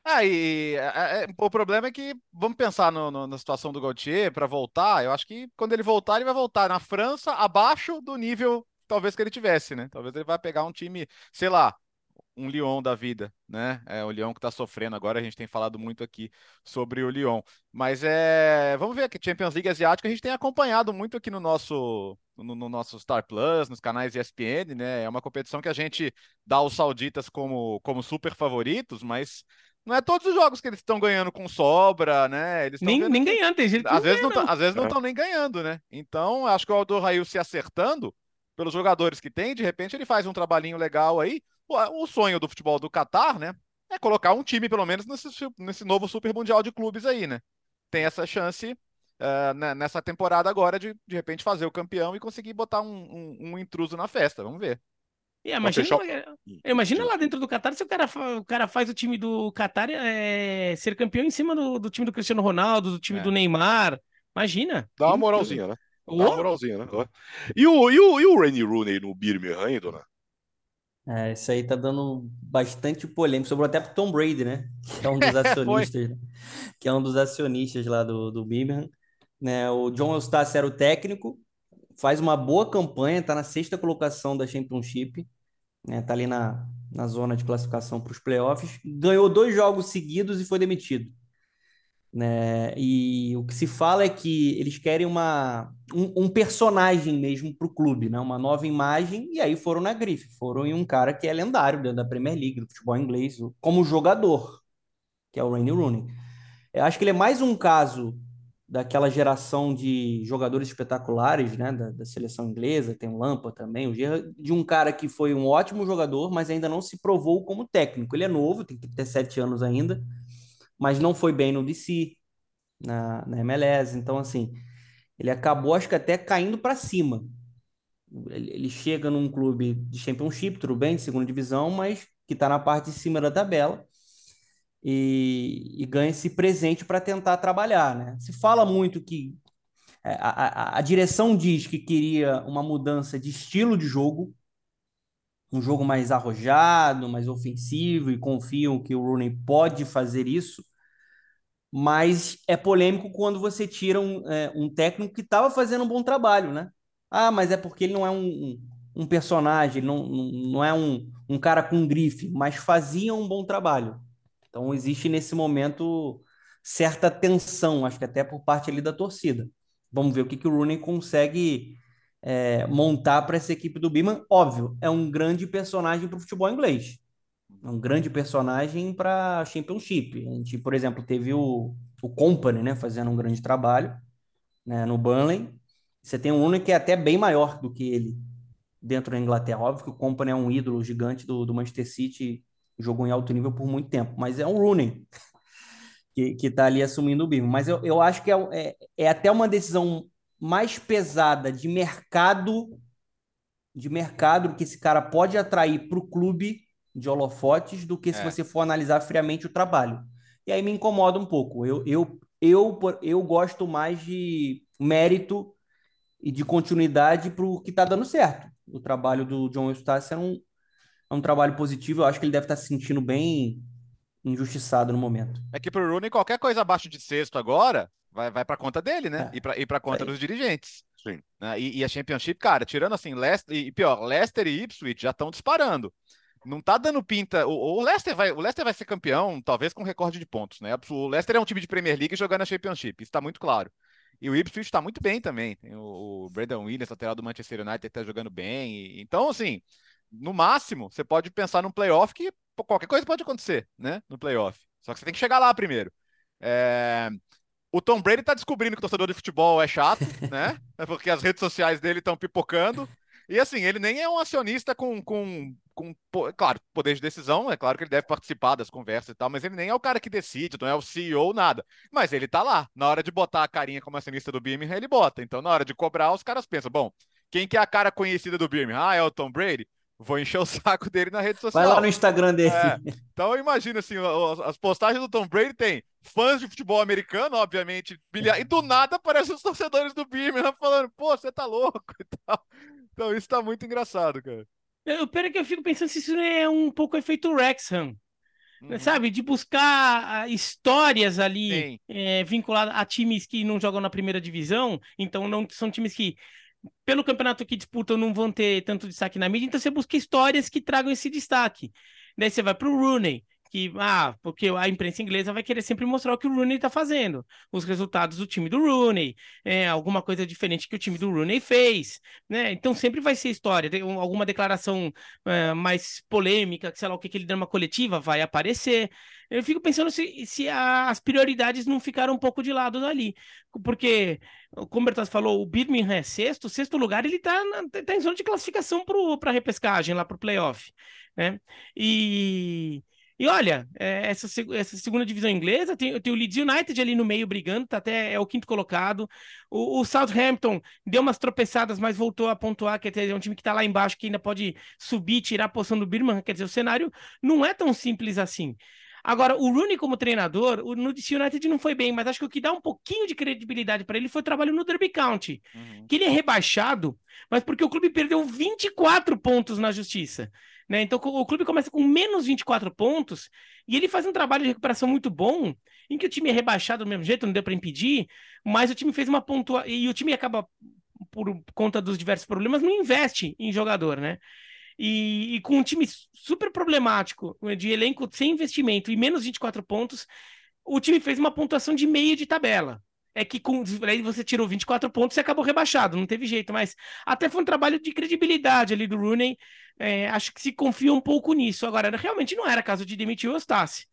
Ah, e é, é, o problema é que vamos pensar no, no, na situação do Gauthier para voltar. Eu acho que quando ele voltar, ele vai voltar na França abaixo do nível talvez que ele tivesse, né? Talvez ele vai pegar um time, sei lá, um Lyon da vida, né? É o Lyon que está sofrendo agora. A gente tem falado muito aqui sobre o Lyon, mas é, vamos ver que Champions League asiática a gente tem acompanhado muito aqui no nosso no, no, nosso Star Plus, nos canais ESPN, né? É uma competição que a gente dá os sauditas como como super favoritos, mas não é todos os jogos que eles estão ganhando com sobra, né? Eles nem, nem que... ganhando, tem gente às vezes não, às vezes não estão nem ganhando, né? Então, acho que o Aldo Rail se acertando pelos jogadores que tem, de repente ele faz um trabalhinho legal aí o sonho do futebol do Catar, né? É colocar um time, pelo menos, nesse, nesse novo Super Mundial de Clubes aí, né? Tem essa chance uh, nessa temporada agora de, de repente, fazer o campeão e conseguir botar um, um, um intruso na festa. Vamos ver. É, imagina, fechar... imagina lá dentro do Qatar se o cara, o cara faz o time do Qatar é, ser campeão em cima do, do time do Cristiano Ronaldo, do time é. do Neymar. Imagina. Dá uma moralzinha, né? Dá uma moralzinha, né? E o, e o, e o Rainy Rooney no Birmingham, hein, dona? É, isso aí tá dando bastante polêmica. Sobrou até pro Tom Brady, né? Que é um dos acionistas, né? que é um dos acionistas lá do, do Birmingham. Né? O John Eustace era o técnico, faz uma boa campanha, tá na sexta colocação da Championship, né? Tá ali na, na zona de classificação para os playoffs. Ganhou dois jogos seguidos e foi demitido. Né? E o que se fala é que eles querem uma, um, um personagem mesmo para o clube, né? uma nova imagem, e aí foram na grife, foram em um cara que é lendário dentro da Premier League, do futebol inglês, como jogador, que é o Wayne Rooney. Eu acho que ele é mais um caso daquela geração de jogadores espetaculares, né, da, da seleção inglesa, tem o Lampa também, o de um cara que foi um ótimo jogador, mas ainda não se provou como técnico. Ele é novo, tem 37 anos ainda, mas não foi bem no DC, na, na MLS, então assim, ele acabou acho que até caindo para cima. Ele, ele, chega num clube de Championship, tudo bem, de segunda divisão, mas que está na parte de cima da tabela e, e ganha esse presente para tentar trabalhar. Né? Se fala muito que é, a, a, a direção diz que queria uma mudança de estilo de jogo, um jogo mais arrojado, mais ofensivo, e confiam que o Rooney pode fazer isso, mas é polêmico quando você tira um, é, um técnico que estava fazendo um bom trabalho, né? Ah, mas é porque ele não é um, um personagem, não, não é um, um cara com grife, mas fazia um bom trabalho. Então existe nesse momento certa tensão, acho que até por parte ali da torcida. Vamos ver o que, que o Rooney consegue é, montar para essa equipe do Biman. Óbvio, é um grande personagem para o futebol inglês. É um grande personagem para Championship. A gente, por exemplo, teve o, o Company né, fazendo um grande trabalho né, no Burnley. Você tem um Rooney que é até bem maior do que ele dentro da Inglaterra. Óbvio que o Company é um ídolo gigante do, do Manchester City jogou em alto nível por muito tempo, mas é um Rooney que, que tá ali assumindo o Birman. Mas eu, eu acho que é, é, é até uma decisão mais pesada de mercado, de mercado que esse cara pode atrair para o clube de holofotes do que se é. você for analisar friamente o trabalho. E aí me incomoda um pouco. Eu, eu, eu, eu gosto mais de mérito e de continuidade para o que está dando certo. O trabalho do John Eustace é um, é um trabalho positivo. Eu acho que ele deve estar se sentindo bem injustiçado no momento. É que pro Rooney, qualquer coisa abaixo de sexto agora vai, vai para conta dele, né? É. E para e pra conta é. dos dirigentes. Sim. Né? E, e, a Championship, cara, tirando assim, Leicester, e pior, Leicester e Ipswich já estão disparando. Não tá dando pinta. O, o, Leicester vai, o Leicester vai ser campeão, talvez com recorde de pontos, né? O Leicester é um time de Premier League jogando a Championship, isso tá muito claro. E o Ipswich está muito bem também. Tem o, o Brandon Williams, lateral do Manchester United, está jogando bem. E, então, assim, no máximo, você pode pensar num playoff que qualquer coisa pode acontecer, né? No playoff. Só que você tem que chegar lá primeiro. É... O Tom Brady tá descobrindo que o torcedor de futebol é chato, né? É porque as redes sociais dele estão pipocando. E assim, ele nem é um acionista com, com, com, claro, poder de decisão, é claro que ele deve participar das conversas e tal, mas ele nem é o cara que decide, não é o CEO, nada. Mas ele tá lá. Na hora de botar a carinha como acionista do Birmingham, ele bota. Então, na hora de cobrar, os caras pensam, bom, quem que é a cara conhecida do Birmingham? Ah, é o Tom Brady? Vou encher o saco dele na rede social. Vai lá no Instagram dele. É, então imagina assim, as postagens do Tom Brady tem fãs de futebol americano, obviamente, bilhar, e do nada aparecem os torcedores do Birmingham falando, pô, você tá louco e tal. Então isso tá muito engraçado, cara. Pior é que eu fico pensando se isso é um pouco efeito Wrexham. Uhum. Sabe, de buscar ah, histórias ali é, vinculadas a times que não jogam na primeira divisão, então não são times que pelo campeonato que disputam não vão ter tanto destaque na mídia, então você busca histórias que tragam esse destaque. Daí você vai para o Rooney, que, ah, porque a imprensa inglesa vai querer sempre mostrar o que o Rooney está fazendo, os resultados do time do Rooney, é, alguma coisa diferente que o time do Rooney fez, né? Então sempre vai ser história, alguma declaração é, mais polêmica, sei lá o que, que ele deu uma coletiva, vai aparecer. Eu fico pensando se, se as prioridades não ficaram um pouco de lado dali. Porque, como o Bertas falou, o Birmingham é sexto, sexto lugar, ele está tá em zona de classificação para a repescagem, lá para o playoff. Né? E, e olha, é, essa, essa segunda divisão inglesa tem, tem o Leeds United ali no meio brigando, tá até é o quinto colocado. O, o Southampton deu umas tropeçadas, mas voltou a pontuar, quer dizer, é um time que está lá embaixo que ainda pode subir, tirar a posição do Birmingham, quer dizer, o cenário não é tão simples assim. Agora, o Rooney como treinador, no DC United não foi bem, mas acho que o que dá um pouquinho de credibilidade para ele foi o trabalho no Derby County, uhum. que ele é rebaixado, mas porque o clube perdeu 24 pontos na justiça. Né? Então o clube começa com menos 24 pontos e ele faz um trabalho de recuperação muito bom, em que o time é rebaixado do mesmo jeito, não deu para impedir, mas o time fez uma pontua e o time acaba por conta dos diversos problemas não investe em jogador, né? E, e, com um time super problemático, de elenco sem investimento e menos 24 pontos, o time fez uma pontuação de meio de tabela. É que com aí você tirou 24 pontos e acabou rebaixado, não teve jeito, mas até foi um trabalho de credibilidade ali do Rooney. É, acho que se confia um pouco nisso. Agora, realmente não era caso de demitir o Eustácio.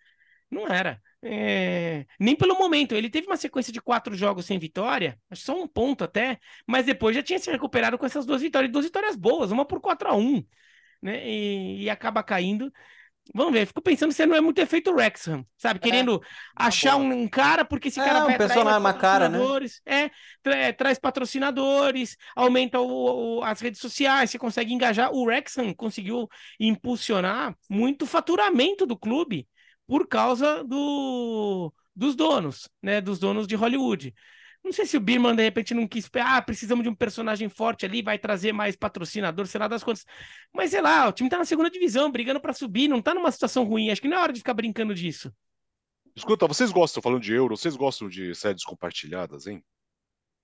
Não era. É... Nem pelo momento. Ele teve uma sequência de quatro jogos sem vitória, só um ponto até, mas depois já tinha se recuperado com essas duas vitórias, duas vitórias boas, uma por 4 a 1 né? E, e acaba caindo. Vamos ver, fico pensando se não é muito efeito Wrexham, sabe? É, Querendo achar um, um, cara, porque esse é, cara vai um personagem, uma cara, né? É, tra é, traz patrocinadores, aumenta o, o, as redes sociais, você consegue engajar. O Wrexham conseguiu impulsionar muito faturamento do clube por causa do, dos donos, né? Dos donos de Hollywood. Não sei se o Birman, de repente, não quis. Ah, precisamos de um personagem forte ali, vai trazer mais patrocinador, sei lá das contas. Mas sei lá, o time tá na segunda divisão, brigando para subir, não tá numa situação ruim. Acho que não é hora de ficar brincando disso. Escuta, vocês gostam, falando de euro, vocês gostam de sedes compartilhadas, hein?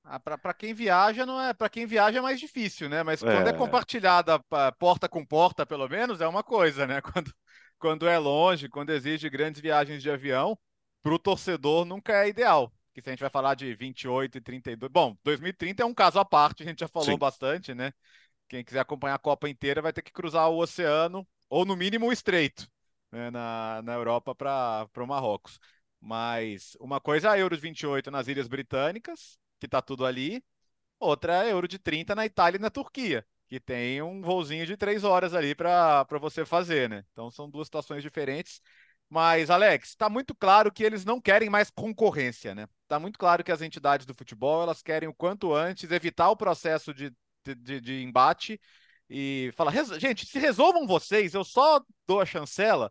Ah, para quem viaja não é para quem viaja é mais difícil, né? Mas quando é, é compartilhada porta com porta, pelo menos, é uma coisa, né? Quando, quando é longe, quando exige grandes viagens de avião, para o torcedor nunca é ideal. Que se a gente vai falar de 28 e 32. Bom, 2030 é um caso à parte, a gente já falou Sim. bastante, né? Quem quiser acompanhar a Copa inteira vai ter que cruzar o oceano, ou no mínimo o estreito, né? na, na Europa para o Marrocos. Mas uma coisa é a Euro de 28 nas Ilhas Britânicas, que está tudo ali. Outra é a Euro de 30 na Itália e na Turquia que tem um voozinho de três horas ali para você fazer, né? Então são duas situações diferentes. Mas, Alex, está muito claro que eles não querem mais concorrência, né? Está muito claro que as entidades do futebol elas querem o quanto antes evitar o processo de, de, de embate e falar, gente, se resolvam vocês, eu só dou a chancela,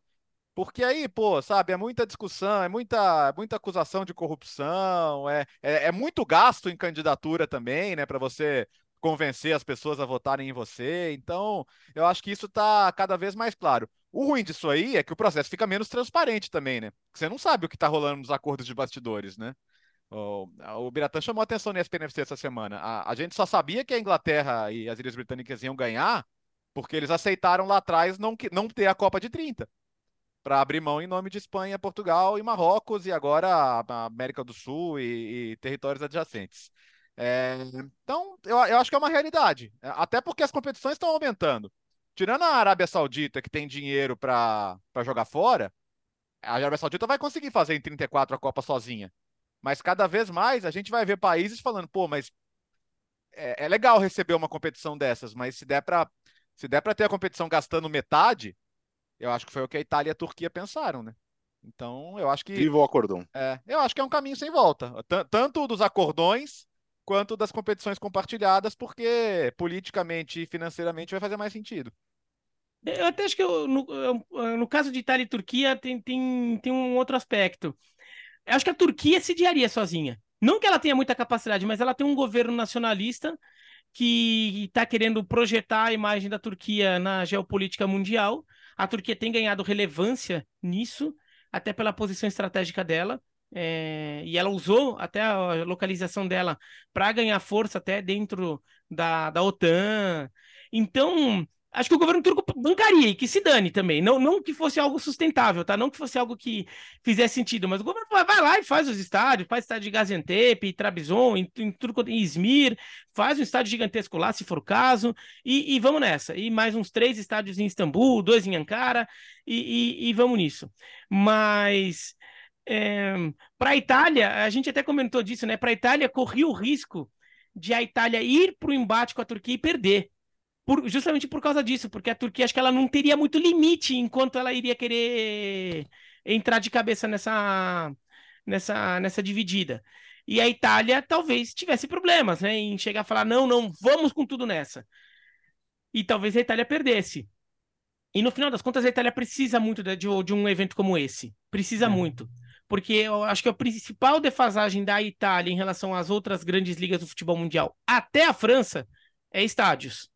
porque aí, pô, sabe, é muita discussão, é muita, muita acusação de corrupção, é, é, é muito gasto em candidatura também, né, para você convencer as pessoas a votarem em você. Então, eu acho que isso está cada vez mais claro. O ruim disso aí é que o processo fica menos transparente também, né? Você não sabe o que está rolando nos acordos de bastidores, né? O, Biratan chamou atenção no SPNFC essa semana. A, a, gente só sabia que a Inglaterra e as Ilhas Britânicas iam ganhar porque eles aceitaram lá atrás não, não ter a Copa de 30 para abrir mão em nome de Espanha, Portugal e Marrocos e agora a América do Sul e, e territórios adjacentes. É, então, eu, eu acho que é uma realidade. É, até porque as competições estão aumentando. Tirando a Arábia Saudita, que tem dinheiro para jogar fora, a Arábia Saudita vai conseguir fazer em 34 a Copa sozinha. Mas cada vez mais a gente vai ver países falando, pô, mas é, é legal receber uma competição dessas, mas se der para se der para ter a competição gastando metade, eu acho que foi o que a Itália e a Turquia pensaram, né? Então, eu acho que. Viva o acordão. É, eu acho que é um caminho sem volta. Tanto dos acordões quanto das competições compartilhadas, porque politicamente e financeiramente vai fazer mais sentido. Eu até acho que eu, no, no, caso de Itália e Turquia tem, tem, tem um outro aspecto. Eu acho que a Turquia sediaria sozinha. Não que ela tenha muita capacidade, mas ela tem um governo nacionalista que está querendo projetar a imagem da Turquia na geopolítica mundial. A Turquia tem ganhado relevância nisso, até pela posição estratégica dela. É, e ela usou até a localização dela para ganhar força até dentro da, da OTAN. Então, acho que o governo turco bancaria e que se dane também. Não, não que fosse algo sustentável, tá? Não que fosse algo que fizesse sentido, mas o governo vai, lá e faz os estádios, faz estádio de Gaziantep, Trabzon, em, em, em Izmir, faz um estádio gigantesco lá, se for o caso, e, e vamos nessa. E mais uns três estádios em Istambul, dois em Ankara, e, e, e vamos nisso. Mas é, para a Itália, a gente até comentou disso, né? Para a Itália, corria o risco de a Itália ir para o embate com a Turquia e perder. Por, justamente por causa disso, porque a Turquia acho que ela não teria muito limite enquanto ela iria querer entrar de cabeça nessa, nessa, nessa dividida. E a Itália talvez tivesse problemas, né? Em chegar a falar, não, não, vamos com tudo nessa. E talvez a Itália perdesse. E no final das contas, a Itália precisa muito de, de um evento como esse. Precisa é. muito porque eu acho que a principal defasagem da Itália em relação às outras grandes ligas do futebol mundial, até a França, é estádios.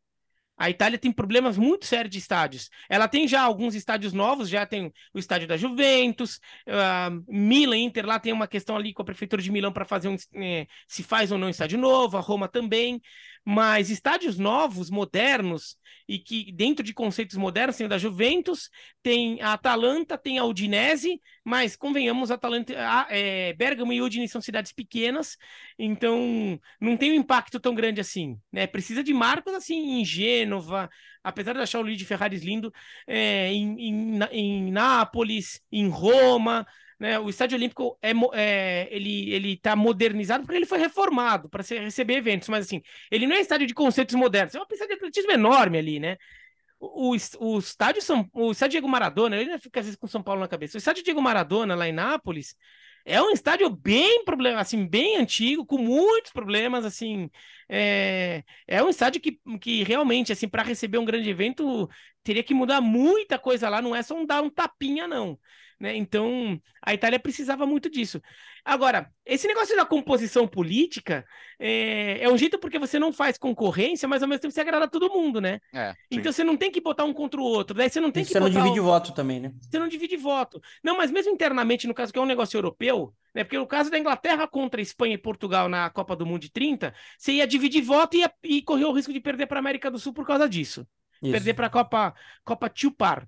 A Itália tem problemas muito sérios de estádios. Ela tem já alguns estádios novos, já tem o estádio da Juventus, uh, Milan, Inter, lá tem uma questão ali com a prefeitura de Milão para fazer um, eh, se faz ou não estádio novo, a Roma também. Mas estádios novos, modernos, e que dentro de conceitos modernos, tem o da Juventus, tem a Atalanta, tem a Udinese, mas convenhamos, Atalanta, a, é, Bergamo e Udine são cidades pequenas, então não tem um impacto tão grande assim, né? Precisa de marcos assim em Gênova, apesar de achar o Luigi Ferraris lindo, é, em, em, em Nápoles, em Roma, né? O Estádio Olímpico é, é, ele ele está modernizado porque ele foi reformado para receber eventos, mas assim ele não é estádio de conceitos modernos, é uma pista de atletismo enorme ali, né? O, o, estádio São, o estádio Diego Maradona, ele fica às vezes com São Paulo na cabeça. O estádio Diego Maradona lá em Nápoles é um estádio bem problema, assim, bem antigo, com muitos problemas, assim, é, é um estádio que, que realmente, assim, para receber um grande evento, teria que mudar muita coisa lá, não é só um dar um tapinha, não. Né? Então, a Itália precisava muito disso. Agora, esse negócio da composição política é, é, um jeito porque você não faz concorrência, mas ao mesmo tempo você agrada todo mundo, né? É, então você não tem que botar um contra o outro. Daí você não tem que você não divide o... voto também, né? Você não divide voto. Não, mas mesmo internamente, no caso que é um negócio europeu, né? Porque no caso da Inglaterra contra Espanha e Portugal na Copa do Mundo de 30, você ia dividir voto e, ia, e correr o risco de perder para a América do Sul por causa disso. Isso. Perder para a Copa, Copa Tupar.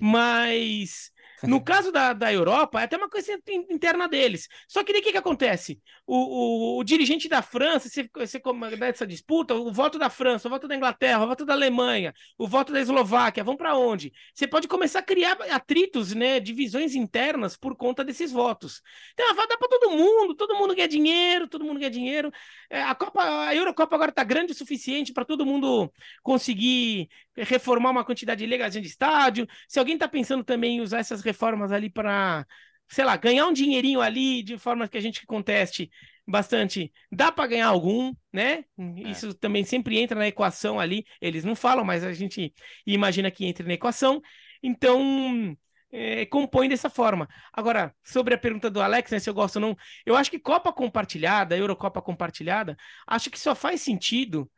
Mas no caso da, da Europa, é até uma coisa interna deles. Só que daí o que, que acontece? O, o, o, dirigente da França, se você essa disputa, o voto da França, o voto da Inglaterra, o voto da Alemanha, o voto da Eslováquia, vão para onde? Você pode começar a criar atritos, né, divisões internas por conta desses votos. Então, vai dar para todo mundo, todo mundo quer dinheiro, todo mundo quer dinheiro. É, a Copa, a Eurocopa agora está grande o suficiente para todo mundo conseguir reformar uma quantidade legal de estádio. Se alguém está pensando também em usar essas reformas ali para, sei lá, ganhar um dinheirinho ali de forma que a gente conteste bastante, dá para ganhar algum, né? É. Isso também sempre entra na equação ali. Eles não falam, mas a gente imagina que entre na equação. Então, é, compõe dessa forma. Agora, sobre a pergunta do Alex, né, se eu gosto ou não, eu acho que Copa compartilhada, Eurocopa compartilhada, acho que só faz sentido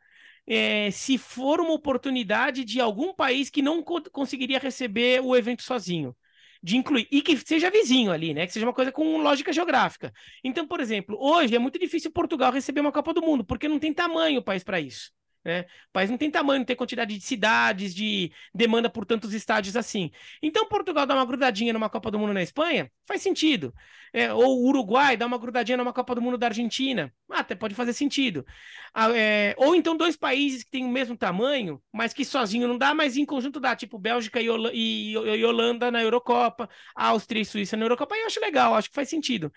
é, se for uma oportunidade de algum país que não co conseguiria receber o evento sozinho. De incluir, e que seja vizinho ali, né? Que seja uma coisa com lógica geográfica. Então, por exemplo, hoje é muito difícil Portugal receber uma Copa do Mundo, porque não tem tamanho o país para isso. Né? O país não tem tamanho, não tem quantidade de cidades, de demanda por tantos estádios assim. Então, Portugal dá uma grudadinha numa Copa do Mundo na Espanha, faz sentido. É, ou o Uruguai dá uma grudadinha numa Copa do Mundo da Argentina, até pode fazer sentido. Ah, é, ou então dois países que têm o mesmo tamanho, mas que sozinho não dá, mas em conjunto dá, tipo Bélgica e, e, e Holanda na Eurocopa, Áustria e Suíça na Eurocopa, aí eu acho legal, acho que faz sentido.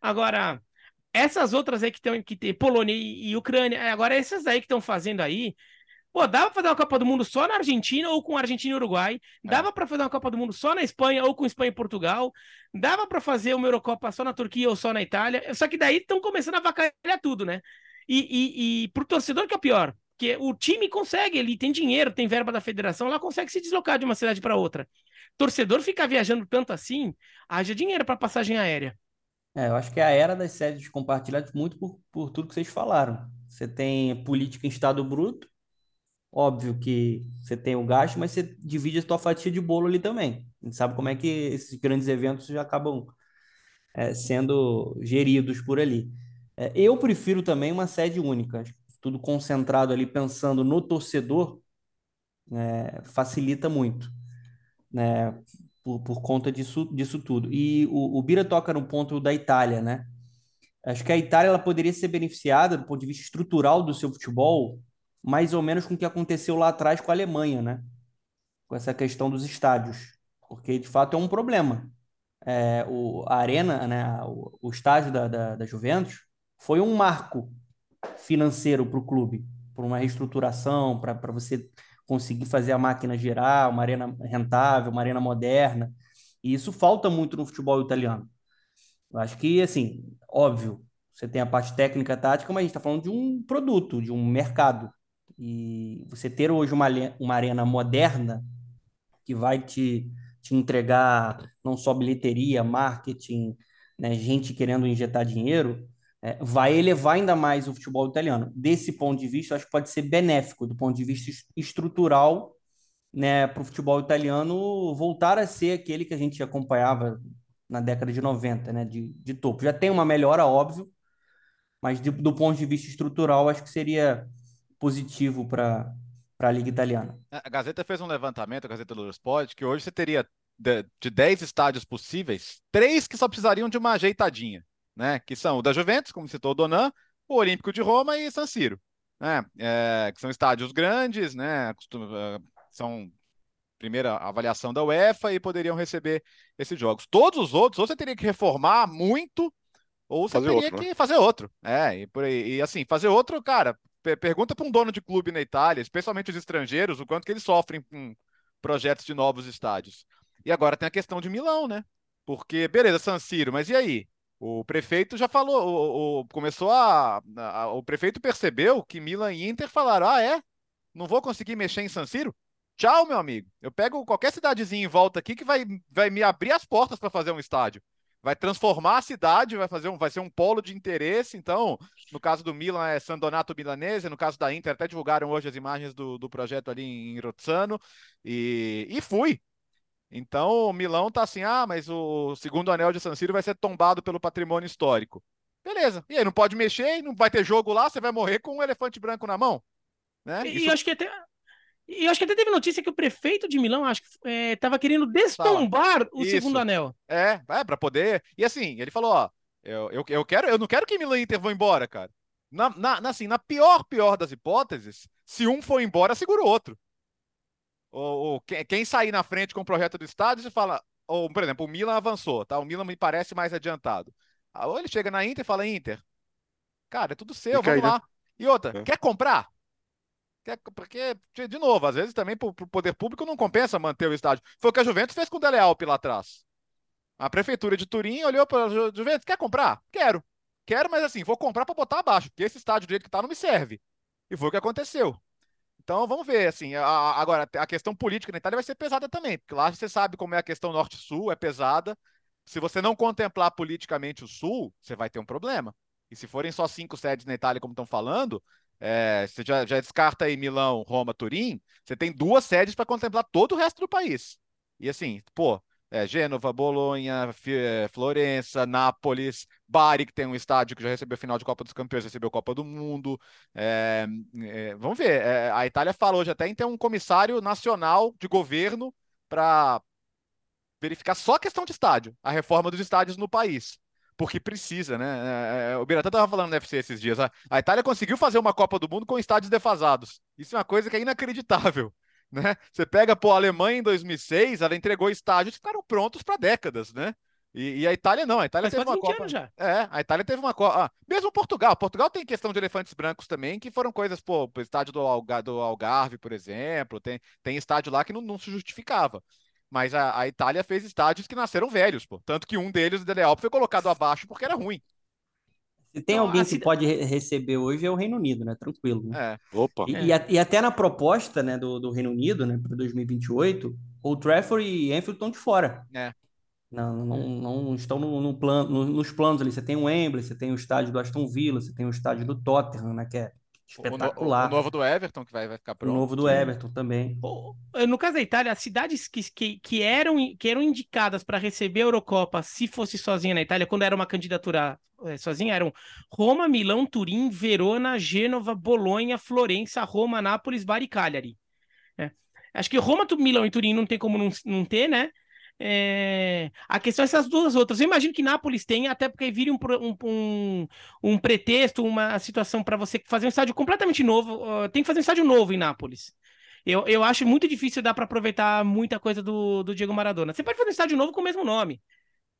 Agora, essas outras aí que estão que tem Polônia e, e Ucrânia, é, agora essas aí que estão fazendo aí, pô, dava para fazer uma Copa do Mundo só na Argentina ou com Argentina e Uruguai, é. dava é. para fazer uma Copa do Mundo só na Espanha ou com Espanha e Portugal, dava para fazer uma Eurocopa só na Turquia ou só na Itália, só que daí estão começando a vacalhar tudo, né? E, e, e pro torcedor que é o pior, que o time consegue, ele tem dinheiro, tem verba da federação, lá consegue se deslocar de uma cidade para outra. Torcedor ficar viajando tanto assim, haja dinheiro para passagem aérea. É, eu acho que é a era das séries compartilhadas muito por, por tudo que vocês falaram. Você tem política em estado bruto, óbvio que você tem o gasto, mas você divide a sua fatia de bolo ali também. A gente sabe como é que esses grandes eventos já acabam é, sendo geridos por ali. É, eu prefiro também uma sede única, tudo concentrado ali pensando no torcedor, é, facilita muito. Né? Por, por conta disso, disso tudo. E o, o Bira toca no ponto da Itália, né? Acho que a Itália ela poderia ser beneficiada do ponto de vista estrutural do seu futebol, mais ou menos com o que aconteceu lá atrás com a Alemanha, né? Com essa questão dos estádios, porque de fato é um problema. É, o, a arena, né, o, o estádio da, da, da Juventus, foi um marco financeiro para o clube, por uma reestruturação, para você conseguir fazer a máquina girar, uma arena rentável, uma arena moderna. E isso falta muito no futebol italiano. Eu acho que, assim, óbvio, você tem a parte técnica, tática, mas a gente está falando de um produto, de um mercado. E você ter hoje uma, uma arena moderna que vai te, te entregar não só bilheteria, marketing, né, gente querendo injetar dinheiro, é, vai elevar ainda mais o futebol italiano. Desse ponto de vista, acho que pode ser benéfico, do ponto de vista estrutural, né, para o futebol italiano voltar a ser aquele que a gente acompanhava na década de 90, né, de, de topo. Já tem uma melhora, óbvio, mas de, do ponto de vista estrutural, acho que seria positivo para a Liga Italiana. A Gazeta fez um levantamento, a Gazeta do Sport, que hoje você teria de, de 10 estádios possíveis, três que só precisariam de uma ajeitadinha, né? Que são o da Juventus, como citou o Donan, o Olímpico de Roma e San Siro, né? É, que são estádios grandes, né? Costuma, são primeira avaliação da UEFA e poderiam receber esses jogos. Todos os outros, ou você teria que reformar muito, ou você fazer teria outro, que né? fazer outro. É, e, por aí, e assim, fazer outro, cara, pergunta para um dono de clube na Itália, especialmente os estrangeiros, o quanto que eles sofrem com projetos de novos estádios. E agora tem a questão de Milão, né? Porque, beleza, San Siro, mas e aí? O prefeito já falou, o, o começou a, a, O prefeito percebeu que Milan e Inter falaram: ah, é? Não vou conseguir mexer em San Siro? Tchau, meu amigo. Eu pego qualquer cidadezinha em volta aqui que vai, vai me abrir as portas para fazer um estádio. Vai transformar a cidade, vai fazer um, vai ser um polo de interesse. Então, no caso do Milan é San Donato Milanese, no caso da Inter até divulgaram hoje as imagens do, do projeto ali em Rozzano e, e fui. Então, o Milão tá assim: "Ah, mas o segundo anel de San Siro vai ser tombado pelo patrimônio histórico". Beleza. E aí não pode mexer, não vai ter jogo lá, você vai morrer com um elefante branco na mão, né? E Isso... acho que até e eu acho que até teve notícia que o prefeito de Milão, acho que estava é, querendo destombar o Isso. segundo anel. É, é para poder. E assim, ele falou, ó, eu, eu, eu quero, eu não quero que Milão e Inter vão embora, cara. Na, na, assim, na pior, pior das hipóteses, se um for embora, segura o outro. Ou, ou quem, sair na frente com o projeto do estádio e fala, ou, por exemplo, o Milan avançou, tá? O Milan me parece mais adiantado. Ou ele chega na Inter e fala, Inter, cara, é tudo seu, vamos aí, lá. Né? E outra, é. quer comprar? Porque, de novo, às vezes também para o poder público não compensa manter o estádio. Foi o que a Juventus fez com o Dele Alpi lá atrás. A prefeitura de Turim olhou para a Juventus, quer comprar? Quero. Quero, mas assim, vou comprar para botar abaixo, porque esse estádio do jeito que está não me serve. E foi o que aconteceu. Então vamos ver, assim, a, agora a questão política na Itália vai ser pesada também, porque lá você sabe como é a questão norte-sul, é pesada. Se você não contemplar politicamente o sul, você vai ter um problema. E se forem só cinco sedes na Itália, como estão falando, é, você já, já, descarta aí Milão, Roma, Turim, você tem duas sedes para contemplar todo o resto do país. E assim, pô, é, Gênova, Bolonha, é, Florença, Nápoles, Bari, que tem um estádio que já recebeu final de Copa dos Campeões, recebeu Copa do Mundo. É, é, vamos ver, é, a Itália falou já até em ter um comissário nacional de governo para verificar só a questão de estádio, a reforma dos estádios no país porque precisa, né? É, é, o Biratã estava falando no UFC esses dias. A Itália conseguiu fazer uma Copa do Mundo com estádios defasados. Isso é uma coisa que é inacreditável. Né? Você pega pô, a Alemanha em 2006, ela entregou estádios que ficaram prontos para décadas, né? E, e, a Itália não, a Itália Mas teve uma Copa. Já. É, a Itália teve uma Copa. Ah, mesmo Portugal. Portugal tem questão de elefantes brancos também, que foram coisas, pô, o estádio do, do Algarve, por exemplo. Tem, tem estádio lá que não, não se justificava. Mas a, a, Itália fez estádios que nasceram velhos, pô. Tanto que um deles, o Dele Alpi, foi colocado abaixo porque era ruim. Se tem então, alguém que pode receber hoje é o Reino Unido, né? Tranquilo. Né? É. Opa. E, é. e, até na proposta né, do, do Reino Unido, né, para 2028, o Trafford e Anfield estão de fora. É. Não, não, não estão no, no plano, no, nos planos ali. Você tem o Wembley, você tem o estádio do Aston Villa, você tem o estádio do Tottenham, né? Que é espetacular. O, o, o, novo do Everton, que vai, vai ficar pronto. O novo do Everton também. No caso da Itália, as cidades que, que, que eram, que eram indicadas para receber a Eurocopa, se fosse sozinha na Itália, quando era uma candidatura é, sozinha, eram Roma, Milão, Turim, Verona, Gênova, Bolonha, Florença, Roma, Nápoles, Bari e Cagliari. É. Acho que Roma, Milão e Turim não tem como não, não ter, né? É... A questão é essas duas outras. Eu imagino que Nápoles tenha, até porque vire um, um, um pretexto, uma situação para você fazer um estádio completamente novo. Uh, tem que fazer um estádio novo em Nápoles. Eu, eu acho muito difícil dar para aproveitar muita coisa do, do Diego Maradona. Você pode fazer um estádio novo com o mesmo nome.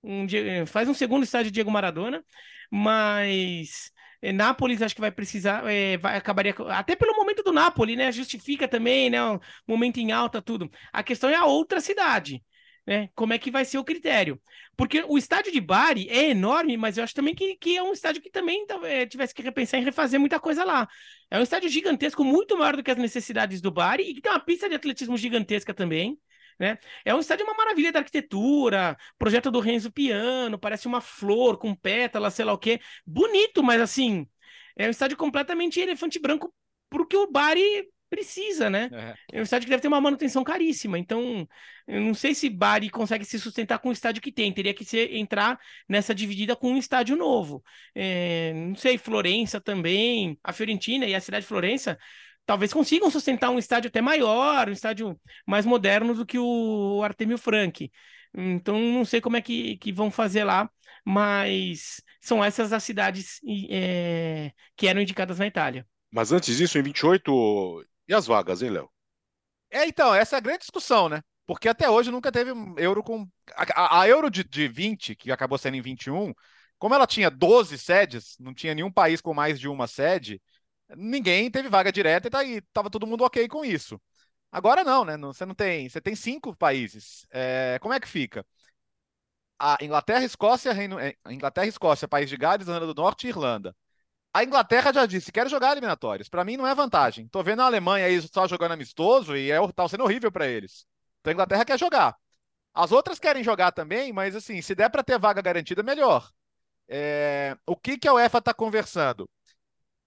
Um, faz um segundo estádio Diego Maradona, mas é, Nápoles acho que vai precisar, é, vai acabaria até pelo momento do Nápoles, né? Justifica também, né? Um momento em alta, tudo. A questão é a outra cidade né? Como é que vai ser o critério? Porque o estádio de Bari é enorme, mas eu acho também que, que é um estádio que também é, tivesse que repensar em refazer muita coisa lá. É um estádio gigantesco, muito maior do que as necessidades do Bari, e que tem uma pista de atletismo gigantesca também. Né? É um estádio uma maravilha da arquitetura, projeto do Renzo Piano, parece uma flor com pétalas, sei lá o quê. Bonito, mas assim, é um estádio completamente elefante branco porque o Bari precisa, né? É. é um estádio que deve ter uma manutenção caríssima. Então, eu não sei se Bari consegue se sustentar com o estádio que tem. Teria que ser, entrar nessa dividida com um estádio novo. É, não sei, Florença também, a Fiorentina e a cidade de Florença talvez consigam sustentar um estádio até maior, um estádio mais moderno do que o Artemio Frank. Então, não sei como é que, que vão fazer lá, mas são essas as cidades é, que eram indicadas na Itália. Mas antes disso, em 28, e as vagas, hein, Léo? É, então, essa é a grande discussão, né? Porque até hoje nunca teve euro com. A, a euro de, de 20, que acabou sendo em 21, como ela tinha 12 sedes, não tinha nenhum país com mais de uma sede, ninguém teve vaga direta e tá aí, tava todo mundo ok com isso. Agora não, né? Você não tem. Você tem cinco países. É, como é que fica? A Inglaterra, Escócia, Reino, é, Inglaterra, Escócia, País de Gales, Irlanda do Norte e Irlanda. A Inglaterra já disse, quero jogar eliminatórios. Para mim não é vantagem. Tô vendo a Alemanha aí só jogando amistoso e é, tá sendo horrível para eles. Então a Inglaterra quer jogar. As outras querem jogar também, mas assim, se der para ter vaga garantida, melhor. É... O que, que a UEFA está conversando?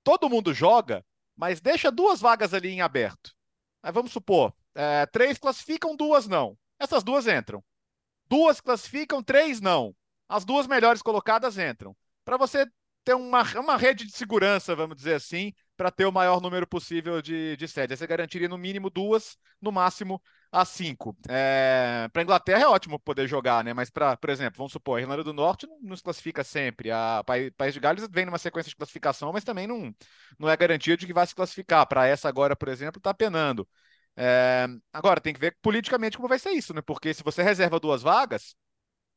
Todo mundo joga, mas deixa duas vagas ali em aberto. Aí vamos supor, é, três classificam, duas não. Essas duas entram. Duas classificam, três não. As duas melhores colocadas entram. Para você ter uma, uma rede de segurança, vamos dizer assim, para ter o maior número possível de, de sedes. Você garantiria no mínimo duas, no máximo a cinco. É, para a Inglaterra é ótimo poder jogar, né? Mas para, por exemplo, vamos supor, a Irlanda do Norte não, não se classifica sempre. A País, País de Gales vem numa sequência de classificação, mas também não, não é garantia de que vai se classificar. Para essa agora, por exemplo, está penando. É, agora, tem que ver politicamente como vai ser isso, né? Porque se você reserva duas vagas,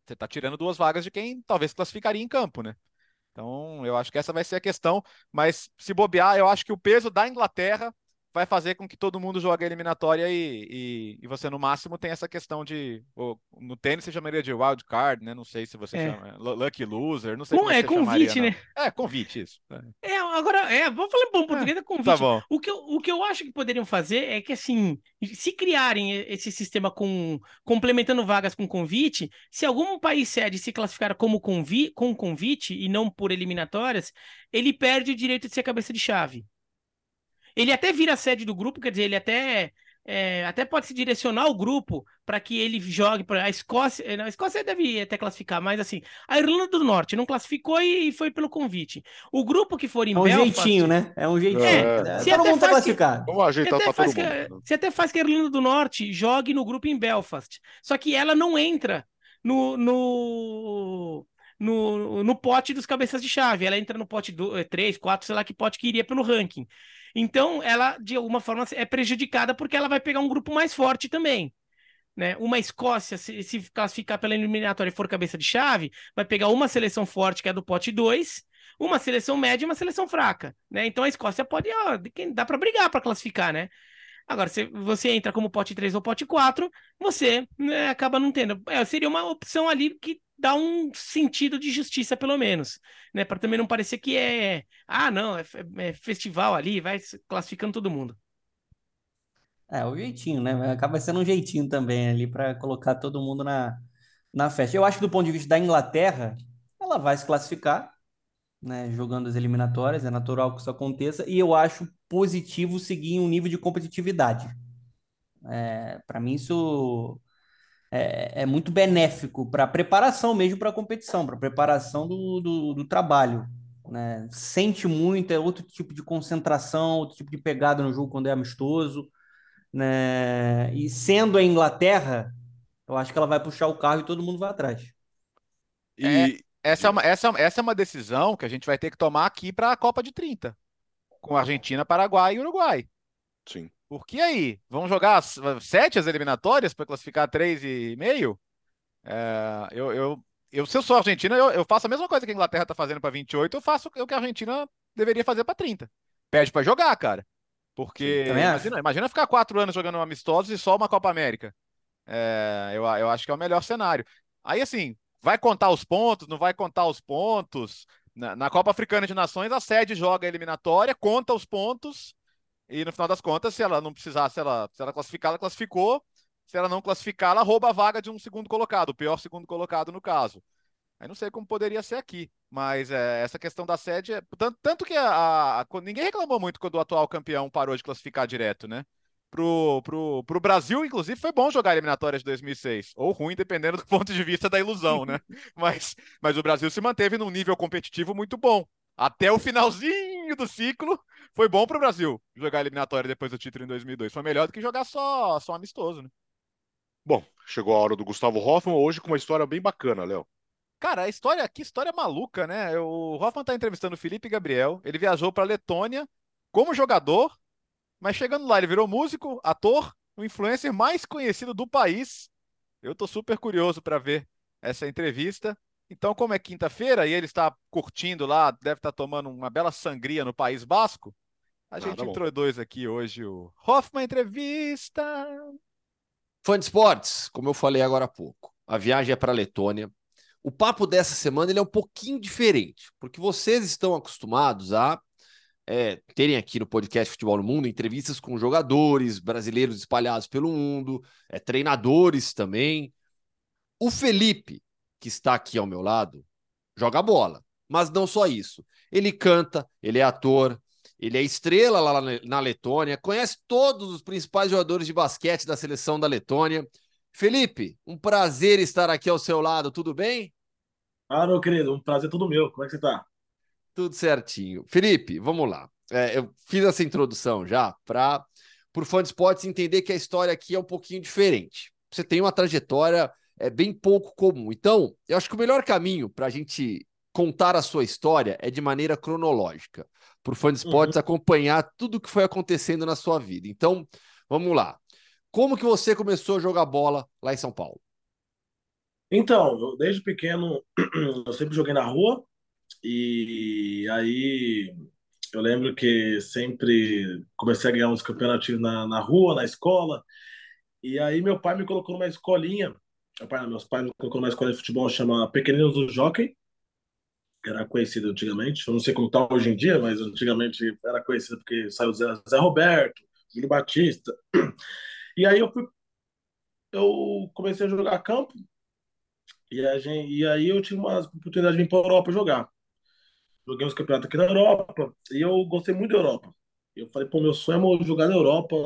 você está tirando duas vagas de quem talvez classificaria em campo, né? Então, eu acho que essa vai ser a questão. Mas se bobear, eu acho que o peso da Inglaterra vai fazer com que todo mundo jogue a eliminatória e, e, e, você, no máximo, tem essa questão de. no tênis você chamaria de wild card, né? Não sei se você é. chama. Lucky loser, não sei Bom, é convite, chamaria, né? É, convite, isso. É, é agora, é, vamos falar bom português, é, é convite. Tá bom. O, que eu, o que eu acho que poderiam fazer é que, assim, se criarem esse sistema com complementando vagas com convite, se algum país sede se classificar como convi, com convite e não por eliminatórias, ele perde o direito de ser cabeça de chave. Ele até vira sede do grupo, quer dizer, ele até é, até pode se direcionar o grupo para que ele jogue para a Escócia. Eh, a Escócia deve até classificar, mas assim, a Irlanda do Norte não classificou e, foi pelo convite. O grupo que for em é um Belfast, jeitinho, né? É um jeitinho. É, se todo mundo tá classificado. Vamos ajeitar para todo mundo. Que, você até faz que a Irlanda do Norte jogue no grupo em Belfast, só que ela não entra no, no no, no pote dos cabeças de chave. Ela entra no pote 3, 4, eh, sei lá que pote que iria pelo ranking. Então, ela, de alguma forma, é prejudicada porque ela vai pegar um grupo mais forte também. Né? Uma Escócia, se, se classificar pela eliminatória e for cabeça de chave, vai pegar uma seleção forte, que é do pote 2, uma seleção média e uma seleção fraca. Né? Então a Escócia pode, ó, dá para brigar para classificar, né? Agora, se você entra como pote 3 ou pote 4, você né, acaba não tendo. É, seria uma opção ali que dá um sentido de justiça, pelo menos, né? Para também não parecer que é, ah, não, é, é, festival ali, vai classificando todo mundo. É, o jeitinho, né? Acaba sendo um jeitinho também ali para colocar todo mundo na, na festa. Eu acho que do ponto de vista da Inglaterra, ela vai se classificar, né? Jogando as eliminatórias, é natural que isso aconteça, e eu acho positivo seguir um nível de competitividade. É, para mim, isso é, é muito benéfico para a preparação mesmo para a competição, para a preparação do, do, do, trabalho. Né? Sente muito, é outro tipo de concentração, outro tipo de pegada no jogo quando é amistoso. Né? E sendo a Inglaterra, eu acho que ela vai puxar o carro e todo mundo vai atrás. E é, essa, é uma, essa, essa é uma decisão que a gente vai ter que tomar aqui para a Copa de 30, com Argentina, Paraguai e Uruguai. Sim. Porque aí, vamos jogar sete as eliminatórias para classificar três e meio? É, eu, eu, eu, se eu sou Argentina, eu, eu, faço a mesma coisa que a Inglaterra está fazendo para 28, eu faço o que a Argentina deveria fazer para 30. Pede para jogar, cara. Porque imagina, imagina, ficar quatro anos jogando amistosos e só uma Copa América. É, eu, eu acho que é o melhor cenário. Aí, assim, vai contar os pontos, não vai contar os pontos. Na, na Copa Africana de Nações, a sede joga a eliminatória, conta os pontos e no final das contas, se ela não precisar, se ela, se ela classificar, ela classificou. Se ela não classificar, ela rouba a vaga de um segundo colocado, o pior segundo colocado no caso. Aí não sei como poderia ser aqui, mas é, essa questão da sede, é, tanto, tanto que a, a, ninguém reclamou muito quando o atual campeão parou de classificar direto, né? Pro, pro, pro Brasil, inclusive, foi bom jogar a eliminatória de 2006, ou ruim, dependendo do ponto de vista da ilusão, né? mas, mas o Brasil se manteve num nível competitivo muito bom. Até o finalzinho do ciclo, foi bom pro Brasil jogar a eliminatória depois do título em 2002. Foi melhor do que jogar só, só amistoso, né? Bom, chegou a hora do Gustavo Hoffman hoje com uma história bem bacana, Léo. Cara, a história aqui, história maluca, né? O Hoffman tá entrevistando o Felipe Gabriel. Ele viajou para Letônia como jogador, mas chegando lá, ele virou músico, ator, o influencer mais conhecido do país. Eu tô super curioso para ver essa entrevista. Então, como é quinta-feira e ele está curtindo lá, deve estar tá tomando uma bela sangria no País Basco, a Nada gente entrou dois aqui hoje o Hoffman Entrevista. Fã de esportes, como eu falei agora há pouco, a viagem é para Letônia. O papo dessa semana ele é um pouquinho diferente, porque vocês estão acostumados a é, terem aqui no podcast Futebol no Mundo entrevistas com jogadores brasileiros espalhados pelo mundo, é, treinadores também. O Felipe, que está aqui ao meu lado, joga bola, mas não só isso. Ele canta, ele é ator, ele é estrela lá na Letônia, conhece todos os principais jogadores de basquete da seleção da Letônia. Felipe, um prazer estar aqui ao seu lado, tudo bem? Ah, meu querido, um prazer todo meu. Como é que você tá? Tudo certinho. Felipe, vamos lá. É, eu fiz essa introdução já para por fã de esportes entender que a história aqui é um pouquinho diferente. Você tem uma trajetória é, bem pouco comum. Então, eu acho que o melhor caminho para a gente contar a sua história é de maneira cronológica, por fã de esportes uhum. acompanhar tudo o que foi acontecendo na sua vida. Então, vamos lá. Como que você começou a jogar bola lá em São Paulo? Então, eu, desde pequeno eu sempre joguei na rua e aí eu lembro que sempre comecei a ganhar uns campeonatos na, na rua, na escola. E aí meu pai me colocou numa escolinha. Meus pais me colocou numa escola de futebol chama Pequeninos do Jockey, que era conhecida antigamente. Eu não sei como está hoje em dia, mas antigamente era conhecida porque saiu Zé, Zé Roberto, Júlio Batista. E aí eu fui, eu comecei a jogar campo e, a gente, e aí eu tive uma oportunidade de vir para a Europa jogar. Joguei uns campeonatos aqui na Europa e eu gostei muito da Europa. Eu falei, pô, meu sonho é jogar na Europa,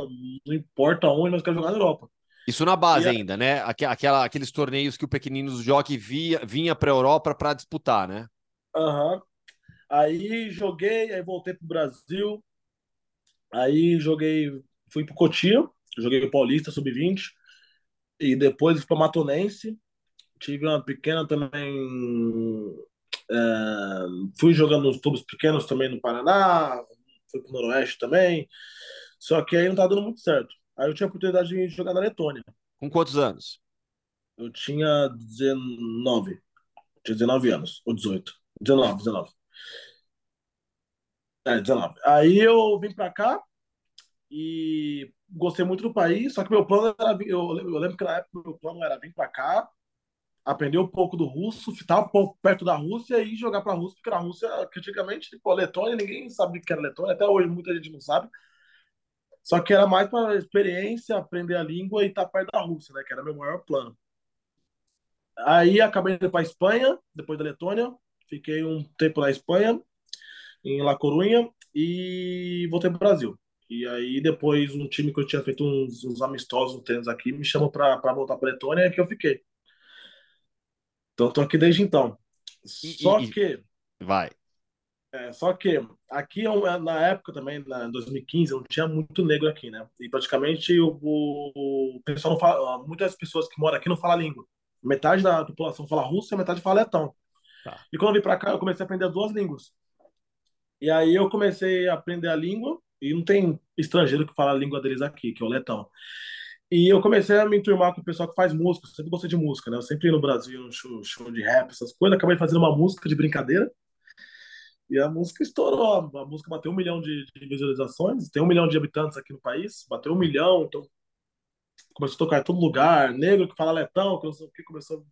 não importa onde, mas eu quero jogar na Europa. Isso na base e ainda, né? Aquela, aqueles torneios que o Pequeninos Jockey via, vinha para a Europa para disputar, né? Aham. Uhum. Aí joguei, aí voltei pro Brasil. Aí joguei, fui pro Cotia, joguei o Paulista Sub-20 e depois fui para Matonense. Tive uma pequena também. É, fui jogando nos clubes pequenos também no Paraná, fui para o Noroeste também. Só que aí não tá dando muito certo. Aí eu tinha a oportunidade de jogar na Letônia. Com quantos anos? Eu tinha 19. Tinha 19 anos, ou 18. 19, 19. É, 19. Aí eu vim para cá e gostei muito do país, só que meu plano era. Eu, eu lembro que na época meu plano era vir para cá, aprender um pouco do russo, ficar um pouco perto da Rússia e jogar para a Rússia, porque na Rússia, antigamente, tipo, Letônia, ninguém sabe o que era Letônia, até hoje muita gente não sabe. Só que era mais para experiência, aprender a língua e estar perto da Rússia, né? Que era meu maior plano. Aí acabei indo para Espanha, depois da Letônia. Fiquei um tempo na Espanha, em La Coruña, e voltei para o Brasil. E aí depois um time que eu tinha feito uns, uns amistosos tênis aqui me chamou para voltar para Letônia e que eu fiquei. Então tô aqui desde então. Só e, que vai. É, só que aqui na época também, na 2015, não tinha muito negro aqui, né? E praticamente o, o, pessoal não fala, muitas pessoas que moram aqui não falam língua. Metade da população fala russo e metade fala letão. Tá. E quando eu vim para cá, eu comecei a aprender as duas línguas. E aí eu comecei a aprender a língua e não tem estrangeiro que fala a língua deles aqui, que é o letão. E eu comecei a me enturmar com o pessoal que faz música. Eu sempre gostei de música, né? Eu sempre ia no Brasil, no show, show de rap, essas coisas. Acabei fazendo uma música de brincadeira. E a música estourou. A música bateu um milhão de, de visualizações. Tem um milhão de habitantes aqui no país. Bateu um milhão. Então começou a tocar em todo lugar. Negro que fala letão, que, que começou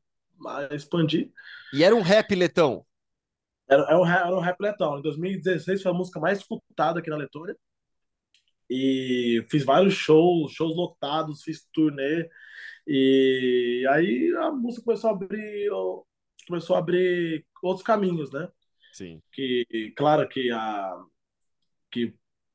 a expandir. E era um rap letão? Era, era, um, era um rap letão. Em 2016 foi a música mais escutada aqui na Letônia. E fiz vários shows, shows lotados, fiz turnê. E aí a música começou a abrir começou a abrir outros caminhos, né? Sim. Que, claro que a que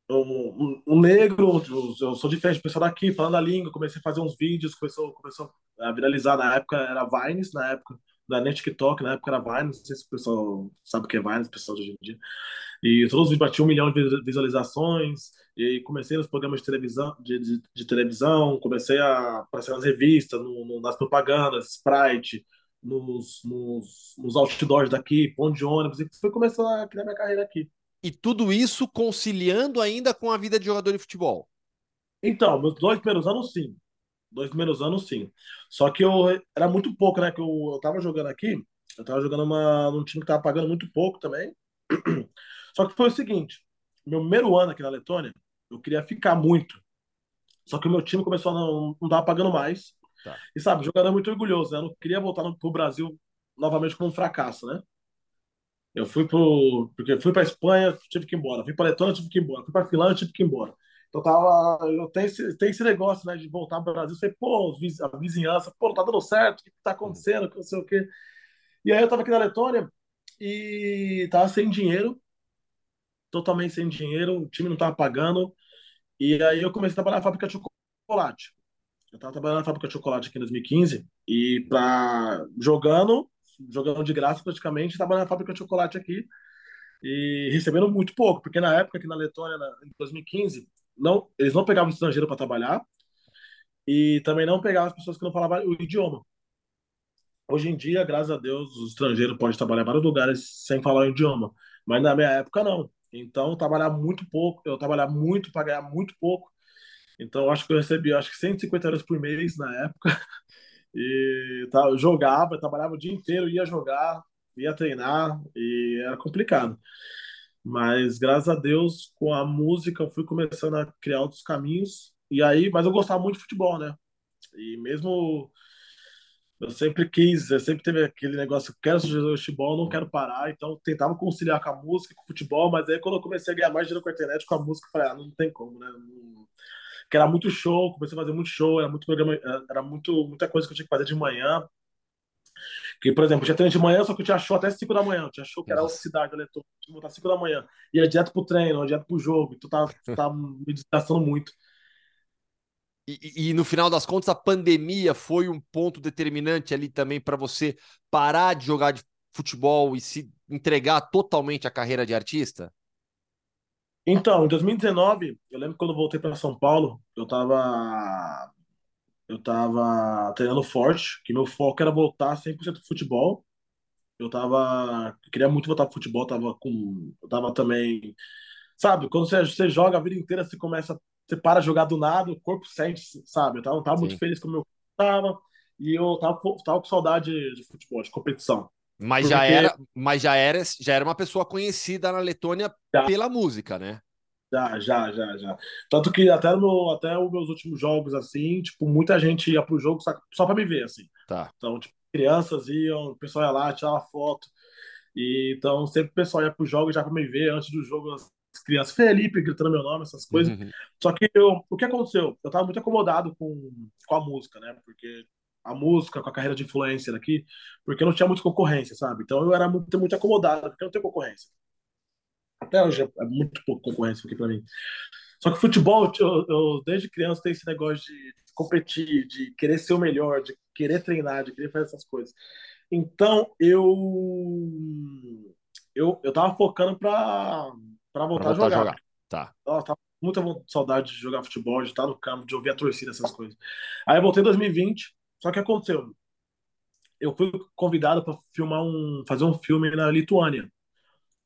um, um, negro, eu sou diferente pessoal daqui, falando a língua, comecei a fazer uns vídeos, começou, começou a viralizar, na época era Vines, na época, não era nem TikTok, na época era Vines, não sei se o pessoal sabe o que é Vines, o pessoal de hoje em dia. E todos os vídeos batiam um milhão de visualizações, e comecei nos programas de televisão, de, de, de televisão comecei a aparecer nas revistas, no, no, nas propagandas, Sprite, nos, nos, nos outdoors daqui, ponto de ônibus, e foi começando a criar minha carreira aqui. E tudo isso conciliando ainda com a vida de jogador de futebol? Então, meus dois primeiros anos, sim. Dois primeiros anos, sim. Só que eu era muito pouco, né? Que eu, eu tava jogando aqui, eu tava jogando uma, num time que tava pagando muito pouco também. Só que foi o seguinte: meu primeiro ano aqui na Letônia, eu queria ficar muito. Só que o meu time começou a não, não tava pagando mais. Tá. E sabe, o jogador é muito orgulhoso, né? Eu não queria voltar no, pro Brasil novamente como um fracasso, né? Eu fui pro. Porque fui pra Espanha, tive que ir embora. Fui pra Letônia, tive que ir embora. Fui pra Finlândia, tive que ir embora. Então tava. Eu tenho esse, tenho esse negócio, né, de voltar pro Brasil. Falei, pô, a vizinhança, pô, não tá dando certo, o que tá acontecendo, não sei o quê. E aí eu tava aqui na Letônia e tava sem dinheiro, totalmente sem dinheiro, o time não tava pagando. E aí eu comecei a trabalhar na fábrica de chocolate. Eu tava trabalhando na fábrica de chocolate aqui em 2015 e para jogando jogando de graça praticamente, trabalhando na fábrica de chocolate aqui e recebendo muito pouco, porque na época aqui na Letônia, em 2015, não, eles não pegavam estrangeiro para trabalhar e também não pegavam as pessoas que não falavam o idioma. Hoje em dia, graças a Deus, os estrangeiros podem trabalhar em vários lugares sem falar o idioma, mas na minha época não. Então, trabalhar muito pouco, eu trabalhar muito para ganhar muito pouco. Então, acho que eu recebi acho que 150 euros por mês na época. E tá, eu jogava, trabalhava o dia inteiro, ia jogar, ia treinar e era complicado. Mas graças a Deus, com a música, eu fui começando a criar outros caminhos. E aí, mas eu gostava muito de futebol, né? E mesmo eu sempre quis, eu sempre teve aquele negócio, quero jogar futebol, não quero parar, então tentava conciliar com a música, com o futebol, mas aí quando eu comecei a ganhar mais dinheiro com a internet, com a música, eu falei, ah, não tem como, né? Não, que era muito show, comecei a fazer muito show, era muito programa, era muito, muita coisa que eu tinha que fazer de manhã. Que, por exemplo, tinha treino de manhã, só que eu tinha show até 5 da manhã. Eu tinha show que era outra cidade, eu tinha que voltar 5 da manhã. Ia direto pro treino, ia direto pro jogo. Então tá, tá me desgastando muito. E, e, no final das contas, a pandemia foi um ponto determinante ali também para você parar de jogar de futebol e se entregar totalmente à carreira de artista? Então, em 2019, eu lembro quando eu voltei para São Paulo, eu estava eu tava treinando forte, que meu foco era voltar 100% pro futebol. Eu tava, eu queria muito voltar pro futebol, tava com, eu tava também, sabe, quando você, você joga a vida inteira, você começa, você para de jogar do nada, o corpo sente, sabe? Eu tava, eu tava muito feliz com o meu tava e eu tava, tava com saudade de futebol, de competição. Mas já era, mas já era, já era uma pessoa conhecida na Letônia já, pela música, né? Já, já, já, já. Tanto que até no até os meus últimos jogos assim, tipo, muita gente ia pro jogo só, só para me ver assim. Tá. Então, tipo, crianças iam, o pessoal ia lá, tirava foto. E então sempre o pessoal ia pro jogo já para me ver antes do jogo as crianças Felipe gritando meu nome, essas coisas. Uhum. Só que eu, o que aconteceu? Eu tava muito acomodado com, com a música, né? Porque a música, com a carreira de influencer aqui, porque não tinha muita concorrência, sabe? Então eu era muito, muito acomodado, porque não tem concorrência. Até hoje é muito pouco concorrência aqui para mim. Só que futebol, eu, eu, desde criança tenho esse negócio de competir, de querer ser o melhor, de querer treinar, de querer fazer essas coisas. Então eu eu, eu tava focando para para voltar, voltar, a jogar. A jogar. Tá. Eu tava com muita saudade de jogar futebol, de estar no campo, de ouvir a torcida, essas coisas. Aí eu voltei em 2020, só que aconteceu. Eu fui convidado para filmar um, fazer um filme na Lituânia.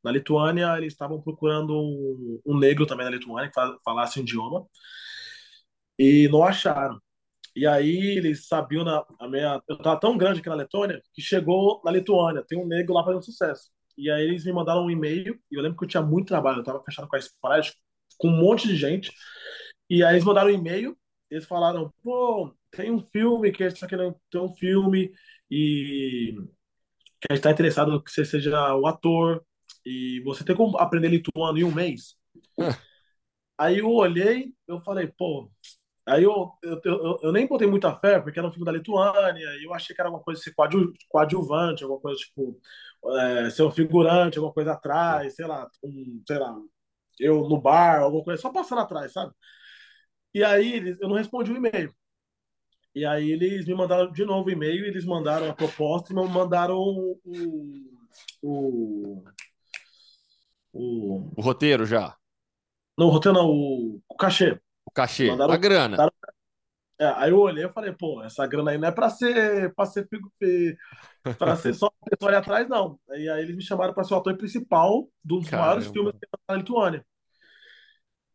Na Lituânia, eles estavam procurando um, um, negro também na Lituânia que falasse o idioma e não acharam. E aí eles sabiam na a minha, eu estava tão grande aqui na Letônia que chegou na Lituânia, tem um negro lá fazendo sucesso. E aí eles me mandaram um e-mail e eu lembro que eu tinha muito trabalho, eu estava fechado com a Sprite, com um monte de gente. E aí eles mandaram um e-mail, eles falaram, pô, tem um filme que a gente está querendo ter um filme e que a gente está interessado que você seja o ator e você tem como aprender lituano em um mês. Aí eu olhei, eu falei, pô, Aí eu, eu, eu, eu, nem botei muita fé, porque era um filme da Lituânia, e eu achei que era uma coisa assim, coadju, coadjuvante, alguma coisa tipo, é, ser um figurante, alguma coisa atrás, sei lá, um, sei lá, eu no bar, alguma coisa, só passando atrás, sabe? E aí eu não respondi o e-mail. E aí eles me mandaram de novo o e-mail, eles mandaram a proposta e mandaram o, o, o, o roteiro já. Não, o roteiro não, o, o cachê. O cachê, mandaram, a grana. Mandaram, é, aí eu olhei e falei, pô, essa grana aí não é para ser para ser para ser só pessoa ali atrás, não. E aí eles me chamaram para ser o ator principal dos Caramba. maiores filmes da Lituânia.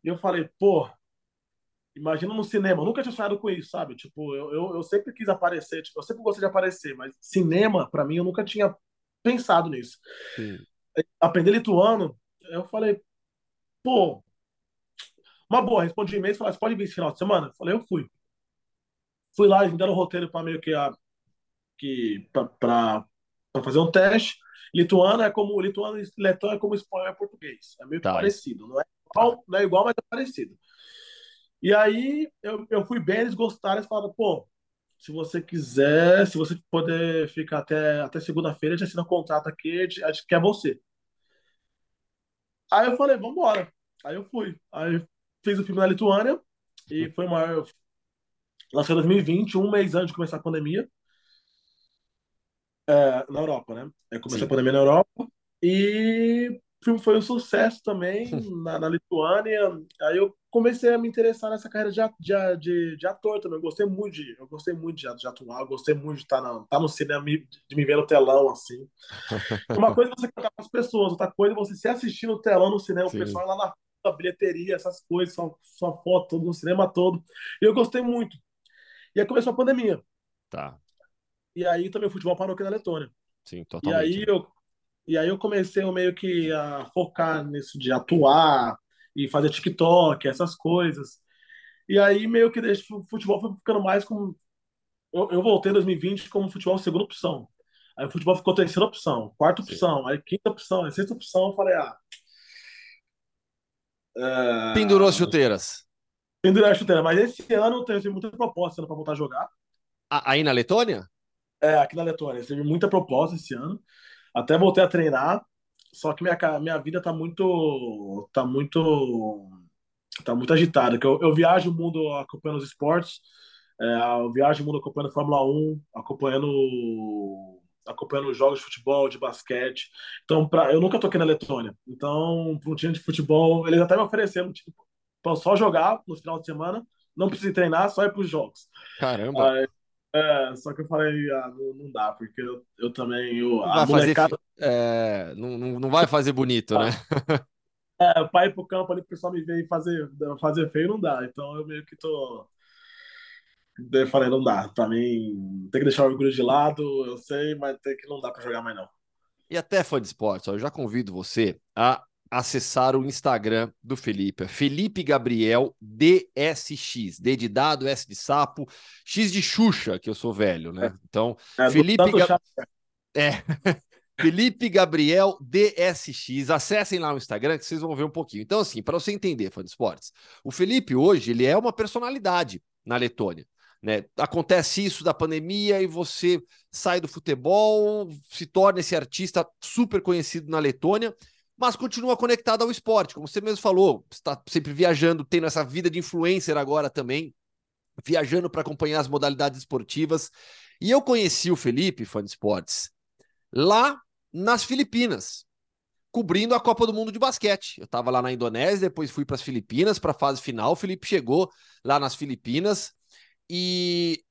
E eu falei, pô, imagina no cinema, eu nunca tinha sonhado com isso, sabe? Tipo, eu, eu, eu sempre quis aparecer, tipo, eu sempre gostei de aparecer, mas cinema, para mim, eu nunca tinha pensado nisso. Sim. Aprender lituano, eu falei, pô, uma boa, respondi e-mail e falei, você pode vir esse final de semana? Eu falei, eu fui. Fui lá, eles me deram um roteiro para meio que a que para fazer um teste. Lituano é como lituano e letão é como espanhol e português. É meio que tá. parecido, não é igual, não é igual, mas é parecido. E aí eu, eu fui bem, eles gostaram, eles falaram, pô, se você quiser, se você puder ficar até, até segunda-feira, a gente assina um contrato aqui, a gente, a gente quer você. Aí eu falei, vamos embora. Aí eu fui. Aí fiz o filme na Lituânia e foi maior. Lançou em 2020, um mês antes de começar a pandemia. É, na Europa, né? Aí começou Sim. a pandemia na Europa. E o filme foi um sucesso também na, na, Lituânia. Aí eu comecei a me interessar nessa carreira de, de, de, de ator também. Eu gostei muito de, eu gostei muito de, de atuar, gostei muito de estar, na, estar no cinema, de me ver no telão, assim. Uma coisa é você cantar com as pessoas, outra coisa é você se assistir no telão no cinema, Sim. o pessoal lá na bilheteria, essas coisas, sua, sua foto todo no cinema todo. E eu gostei muito. E aí começou a pandemia. Tá. E aí também o futebol parou aqui na Letônia. Sim, totalmente. E aí eu, e aí eu comecei meio que a focar nisso de atuar e fazer TikTok, essas coisas. E aí meio que deixa, o futebol foi ficando mais como. Eu, eu voltei em 2020 como futebol segunda opção. Aí o futebol ficou terceira opção, quarta opção, Sim. aí quinta opção, aí sexta opção. Eu falei, ah. É... Pendurou as chuteiras. Pendurou as chuteiras, mas esse ano teve muita proposta para voltar a jogar. Aí na Letônia? É, aqui na Letônia. Teve muita proposta esse ano. Até voltei a treinar. Só que minha, minha vida tá muito. tá muito. tá muito agitada. Eu, eu viajo o mundo acompanhando os esportes. É, eu viajo o mundo acompanhando Fórmula 1, acompanhando acompanhando jogos de futebol, de basquete. Então, pra, eu nunca toquei na Letônia. Então, para um time de futebol, eles até me ofereceram tipo, para só jogar no final de semana, não precisa treinar, só ir para os jogos. Caramba! Aí, é, só que eu falei, ah, não, não dá, porque eu, eu também. Eu, não, vai molecada... fazer, é, não, não vai fazer bonito, né? É, para ir pro campo ali, o pessoal me ver e fazer, fazer feio, não dá. Então eu meio que tô. Eu falei, não dá. Pra mim, tem que deixar o orgulho de lado, eu sei, mas tem que não dá pra jogar mais não. E até fã de esporte, ó, eu já convido você a acessar o Instagram do Felipe. É Felipe Gabriel DSX. D de dado, S de sapo, X de Xuxa, que eu sou velho, né? Então, é, Felipe. Ga... É. Felipe Gabriel DSX. Acessem lá o Instagram que vocês vão ver um pouquinho. Então, assim, para você entender, fã de esportes, o Felipe hoje ele é uma personalidade na Letônia. Né? Acontece isso da pandemia e você sai do futebol, se torna esse artista super conhecido na Letônia mas continua conectado ao esporte, como você mesmo falou, está sempre viajando, tendo essa vida de influencer agora também, viajando para acompanhar as modalidades esportivas. E eu conheci o Felipe, fã de esportes, lá nas Filipinas, cobrindo a Copa do Mundo de basquete. Eu estava lá na Indonésia, depois fui para as Filipinas para a fase final. O Felipe chegou lá nas Filipinas e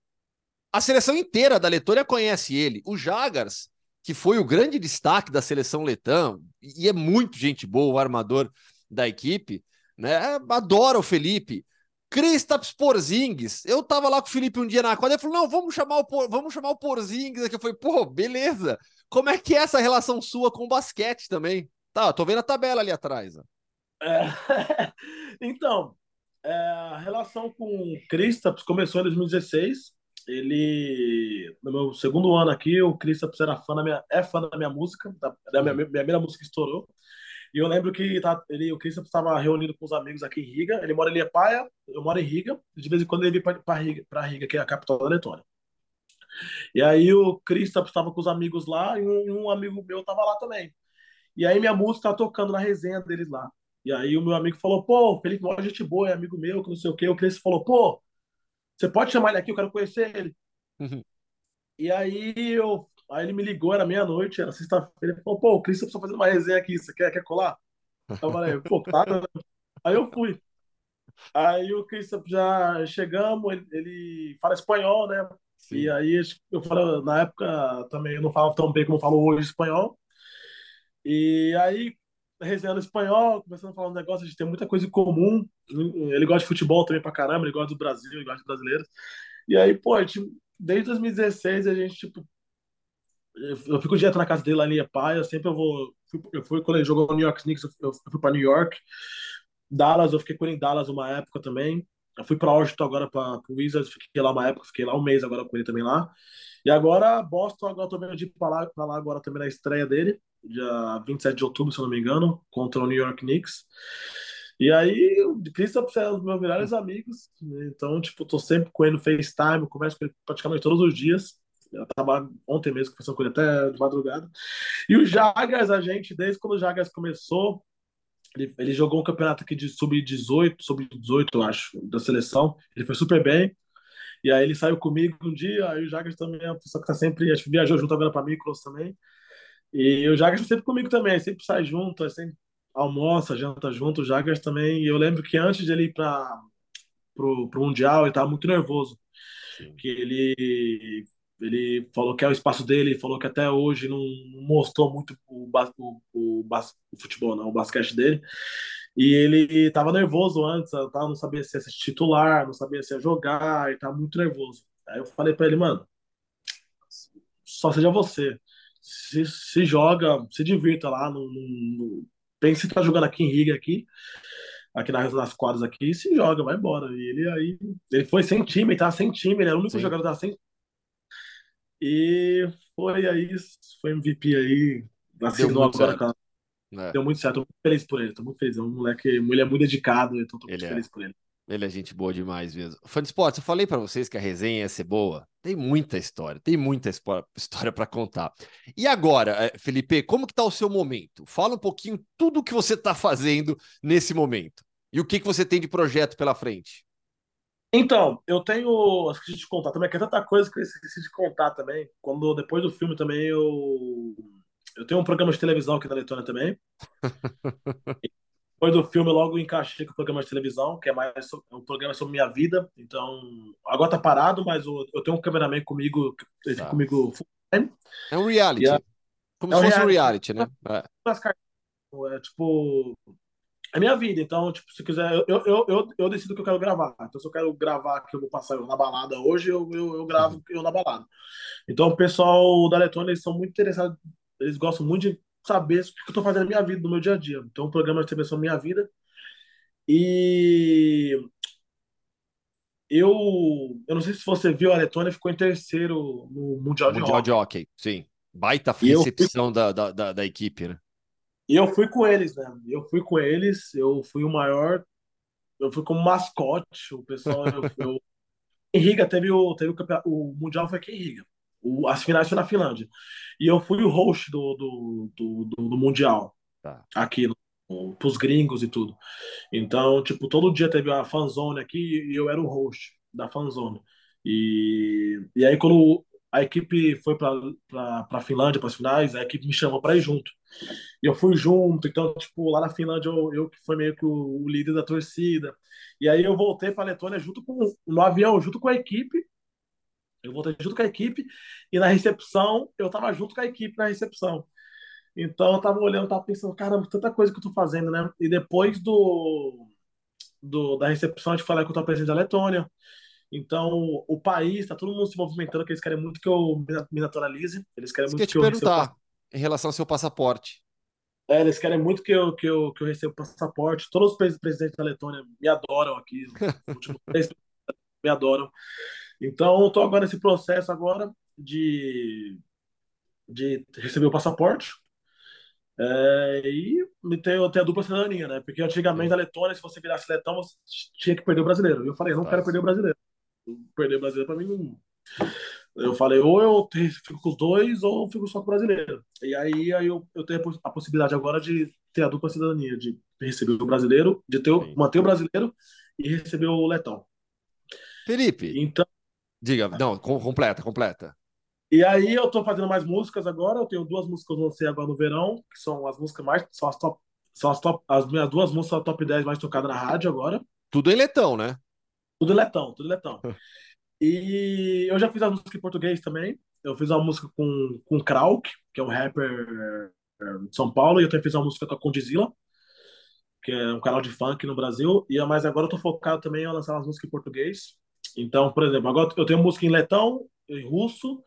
a seleção inteira da Letônia conhece ele. O Jagars que foi o grande destaque da seleção letã, e é muito gente boa, o armador da equipe, né? Adora o Felipe. Kristaps Porzingis. Eu tava lá com o Felipe um dia na quadra, ele falou: "Não, vamos chamar o vamos chamar o Porzingis aqui". Eu falei: "Pô, beleza. Como é que é essa relação sua com o basquete também?" Tá, tô vendo a tabela ali atrás. É... então, é, a relação com o Kristaps começou em 2016 ele no meu segundo ano aqui, o Christopher era fã da minha, é fã da minha música, da, da minha, minha primeira música que estourou. E eu lembro que tá, ele, o Christian estava reunido com os amigos aqui em Riga. Ele mora em Liepaia, eu moro em Riga. De vez em quando ele vem para Riga, Riga, que é a capital da Letônia. E aí o Christian estava com os amigos lá e um, um amigo meu estava lá também. E aí minha música estava tocando na resenha deles lá. E aí o meu amigo falou, pô, Felipe, mó gente boa, é amigo meu, que não sei o quê. O Christian falou, pô, você pode chamar ele aqui, eu quero conhecer ele. Uhum. E aí eu Aí ele me ligou, era meia-noite, era sexta-feira, ele falou, pô, o Cris precisa fazer uma resenha aqui, você quer, quer colar? Eu falei, pô, claro. Aí eu fui. Aí o Cris já chegamos, ele, ele, fala espanhol, né? Sim. E aí eu falo, na época também eu não falava tão bem como eu falo hoje espanhol. E aí, resenhando espanhol, começando a falar um negócio, a gente tem muita coisa em comum. Ele gosta de futebol também pra caramba, ele gosta do Brasil, ele gosta de brasileiros. E aí, pô, gente, desde 2016 a gente, tipo, eu fico direto na casa dele lá em Liepaia, sempre eu vou. Eu fui quando ele jogou no New York Knicks, eu fui para New York. Dallas, eu fiquei com ele em Dallas uma época também. Eu fui para Washington agora para o Wizards, fiquei lá uma época, fiquei lá um mês agora com ele também lá. E agora Boston, agora tô vendo de ir para lá, pra lá agora também na estreia dele, dia 27 de outubro, se eu não me engano, contra o New York Knicks. E aí, o Christopher é um dos meus melhores amigos, então, tipo, tô sempre com ele no FaceTime, converso com ele praticamente todos os dias. Eu tava ontem mesmo conversando com ele até de madrugada. E o Jagas, a gente, desde quando o Jagas começou, ele, ele jogou um campeonato aqui de sub-18, sub-18, eu acho, da seleção. Ele foi super bem. E aí ele saiu comigo um dia, aí o Jagas também é uma pessoa que tá sempre, acho que viajou junto agora para Micros também. E o Jagas tá sempre comigo também, sempre sai junto, sempre almoça, janta junto, o Jagas também. E eu lembro que antes de ele ir para pro, pro Mundial, ele tava muito nervoso. Sim. Que ele ele falou que é o espaço dele, falou que até hoje não mostrou muito o, o, o, o futebol, não, o basquete dele. E ele estava nervoso antes, tá? não sabia se ia ser titular, não sabia se ia jogar, e tava muito nervoso. Aí eu falei para ele, mano, só seja você. Se, se joga, se divirta lá. No, no. Pense que tá jogando aqui em Riga, aqui, aqui nas, nas quadras aqui, e se joga, vai embora. E ele aí, ele foi sem time, ele tava sem time, ele era o único Sim. jogador que tava sem e foi aí, foi MVP aí, assinou agora, cara. É. Deu muito certo, tô muito feliz por ele, tô muito feliz. É um moleque, ele é muito dedicado, então tô muito ele feliz é. por ele. Ele é gente boa demais mesmo. Fã de esportes, eu falei para vocês que a resenha ia ser boa. Tem muita história, tem muita história para contar. E agora, eh, Felipe, como que tá o seu momento? Fala um pouquinho tudo o que você tá fazendo nesse momento. E o que, que você tem de projeto pela frente? Então, eu tenho. Esqueci de contar também, que é tanta coisa que eu esqueci de contar também. Quando depois do filme também eu. Eu tenho um programa de televisão aqui na Letônia também. depois do filme, logo encaixei com o programa de televisão, que é mais é um programa sobre minha vida. Então, agora tá parado, mas eu, eu tenho um cameraman comigo, tá. comigo É um reality. É, Como é se fosse um reality, né? É. é tipo é minha vida. Então, tipo, se quiser, eu, eu, eu, eu decido que eu quero gravar. Então, se eu quero gravar que eu vou passar na balada hoje, eu, eu, eu gravo eu na balada. Então, o pessoal da Letônia, eles são muito interessados, eles gostam muito de saber o que eu estou fazendo na minha vida, no meu dia a dia. Então, o programa de TV são minha vida. E eu, eu não sei se você viu, a Letônia ficou em terceiro no Mundial, de Mundial de Hockey. Sim. Baita recepção da, da, da, da equipe, né? E eu fui com eles, né? Eu fui com eles, eu fui o maior, eu fui como mascote, o pessoal, eu, eu... em Riga teve o, teve o, campeonato, o Mundial foi aqui em Riga, o, as finais foi na Finlândia, e eu fui o host do, do, do, do, do Mundial, tá. aqui, no, pros gringos e tudo. Então, tipo, todo dia teve a fanzone aqui e eu era o host da fanzone. E, e aí, quando a equipe foi para a Finlândia, para as finais, a equipe me chamou para ir junto. E eu fui junto, então, tipo, lá na Finlândia eu, eu que fui meio que o, o, líder da torcida. E aí eu voltei para a Letônia junto com, no avião, junto com a equipe. Eu voltei junto com a equipe e na recepção, eu tava junto com a equipe na recepção. Então eu tava olhando, tava pensando, caramba, tanta coisa que eu tô fazendo, né? E depois do, do da recepção, a gente falou que eu tô presidente da Letônia. Então, o país, está todo mundo se movimentando, que eles querem muito que eu me naturalize. Eles querem muito que, que eu perguntar em relação ao seu passaporte. É, eles querem muito que eu, que eu, que eu receba o passaporte. Todos os presidentes da Letônia me adoram aqui. Os últimos três me adoram. Então, estou agora nesse processo agora de, de receber o passaporte. É, e tem, tem a dupla cidadania, né? Porque antigamente Sim. a Letônia, se você virasse letão, você tinha que perder o brasileiro. E eu falei, eu não Tá. quero perder o brasileiro. Perder o brasileiro pra mim não. Eu falei, ou eu fico com os dois, ou eu fico só com o brasileiro. E aí, aí eu, eu tenho a poss- a possibilidade agora de ter a dupla cidadania, de receber o brasileiro, de ter, manter o brasileiro e receber o letão. Felipe, Então, diga, não, com- completa, completa. E aí eu tô fazendo mais músicas agora. Eu tenho duas músicas que eu lancei agora no verão, que são as músicas mais. São as top. São as top. As minhas duas músicas são a top 10 mais tocadas na rádio agora. Tudo em letão, né? Tudo letão, tudo letão. E eu já fiz a música em português também. Eu fiz uma música com, com Krauk, que é um rapper eh, de São Paulo, e eu também fiz uma música com a Condizila, que é um canal de funk no Brasil. E mas agora eu tô focado também em lançar umas músicas em português. Então, por exemplo, agora eu tenho música em letão, em russo,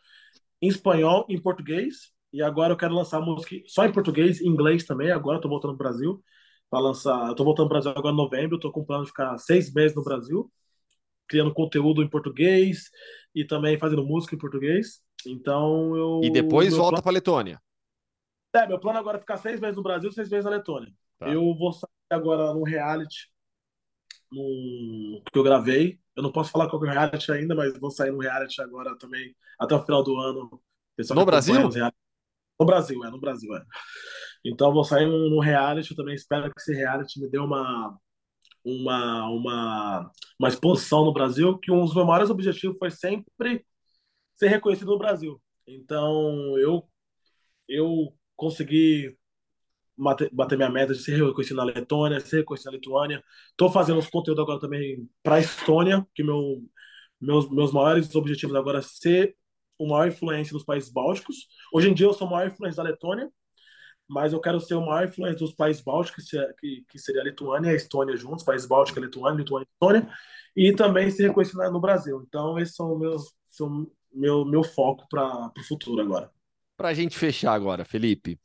em espanhol, em português. E agora eu quero lançar música só em português, em inglês também. Agora eu tô voltando pro Brasil para lançar. Eu tô voltando pro Brasil agora em novembro. Eu tô com plano de ficar seis meses no Brasil, criando conteúdo em português e também fazendo música em português. Então eu. E depois volta para Letônia. Plano, é, meu plano agora é ficar seis meses no Brasil, seis meses na Letônia. Tá. Eu vou sair agora num reality num, que eu gravei. Eu não posso falar qual é o reality ainda, mas vou sair no reality agora também até o final do ano. No Brasil? No Brasil, é, no Brasil, é. Então vou sair num reality, eu também espero que esse reality me dê uma uma uma uma exposição no Brasil, que um dos meus maiores objetivos foi sempre ser reconhecido no Brasil. Então eu eu consegui bater, minha meta de ser reconhecido na Letônia, ser reconhecido na Lituânia. Estou fazendo os conteúdos agora também para a Estônia, que meu, meus, meus maiores objetivos agora é ser o maior influência dos países bálticos. Hoje em dia eu sou o maior influência da Letônia, mas eu quero ser o maior influência dos países bálticos, que, que, seria a Lituânia e a Estônia juntos, países bálticos, a Lituânia, Lituânia e Estônia, e também ser reconhecido no Brasil. Então, esses são meus, são meu, meu foco para o futuro agora. Pra gente fechar agora, Felipe.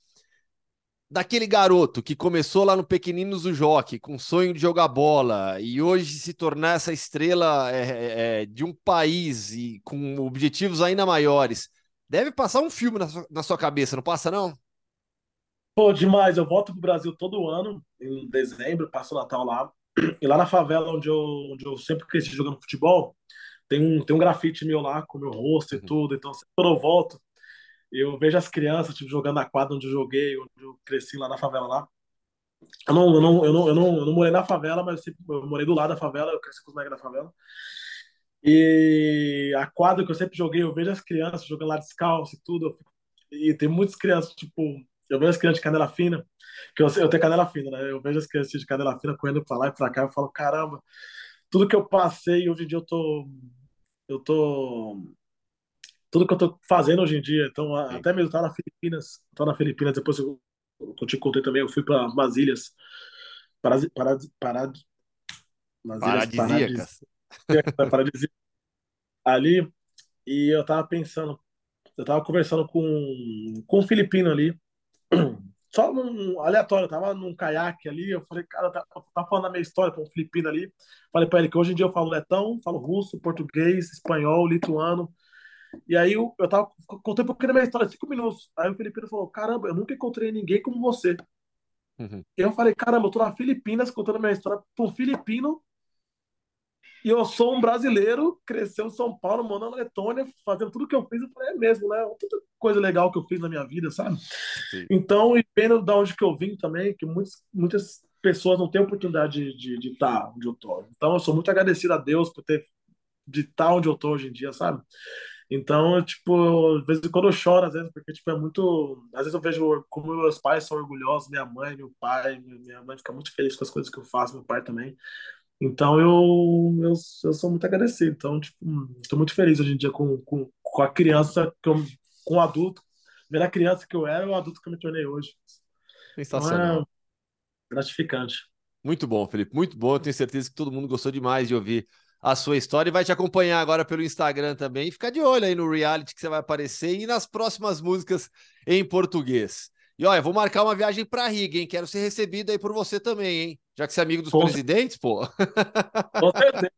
Daquele garoto que começou lá no Pequeninos do Jockey, com sonho de jogar bola, e hoje se tornar essa estrela é, é, é, de um país e com objetivos ainda maiores, deve passar um filme na sua, na sua cabeça, não passa, não? Pô, demais. Eu volto pro Brasil todo ano, em dezembro, passo o Natal lá. E lá na favela onde eu, onde eu sempre cresci jogando futebol, tem um, tem um grafite meu lá com meu rosto e Uhum. tudo. Então, sempre quando eu volto, eu vejo as crianças tipo, jogando na quadra onde eu joguei, onde eu cresci lá na favela lá. Eu não, eu não, eu não, eu não, eu não morei na favela, mas eu, sempre, eu morei do lado da favela, eu cresci com os moleques da favela. E a quadra que eu sempre joguei, eu vejo as crianças jogando lá descalço e tudo. E tem muitas crianças, tipo, eu vejo as crianças de canela fina, que eu, eu tenho canela fina, né? Eu vejo as crianças de canela fina correndo pra lá e pra cá, eu falo, caramba, tudo que eu passei, hoje em dia eu tô. Eu tô. Tudo que eu tô fazendo hoje em dia, então, Sim. até mesmo tá na Filipinas, tá na Filipinas, depois eu, eu te contei também, eu fui pra umas ilhas paradi- umas ilhas Paradisíacas. paradisíacas, paradisíacas ali, e eu tava pensando, eu tava conversando com, com um filipino ali, só num aleatório, eu tava num caiaque ali, eu falei, cara, tá, tá falando a minha história com um filipino ali, falei pra ele que hoje em dia eu falo letão, falo russo, português, espanhol, lituano, e aí eu, eu tava, contei um pouquinho da minha história, cinco minutos, aí o filipino falou, caramba, eu nunca encontrei ninguém como você. Uhum. Eu falei, caramba, eu tô na Filipinas contando a minha história um filipino e eu sou um brasileiro, cresceu em São Paulo, morando na Letônia, fazendo tudo que eu fiz. Eu falei, é mesmo, né? Tanta coisa legal que eu fiz na minha vida, sabe? Sim. Então, e vendo de onde que eu vim também, que muitas, muitas pessoas não têm oportunidade de, de, de estar onde eu tô. Então, eu sou muito agradecido a Deus por ter de estar onde eu tô hoje em dia, sabe? Então, tipo, às vezes quando eu choro, às vezes, porque, tipo, é muito. Às vezes eu vejo como meus pais são orgulhosos, minha mãe, meu pai, minha mãe fica muito feliz com as coisas que eu faço, meu pai também. Então eu, eu, eu sou muito agradecido. Então, tipo, estou muito feliz hoje em dia com, com, com a criança, que eu, com o adulto. Ver a criança que eu era e o adulto que eu me tornei hoje. Então Sensacional. é gratificante. Muito bom, Felipe, muito bom. Eu tenho certeza que todo mundo gostou demais de ouvir a sua história e vai te acompanhar agora pelo Instagram também. Fica de olho aí no reality que você vai aparecer e nas próximas músicas em português. E olha, vou marcar uma viagem para Riga, hein? Quero ser recebido aí por você também, hein? Já que você é amigo dos presidentes, pô. Com certeza.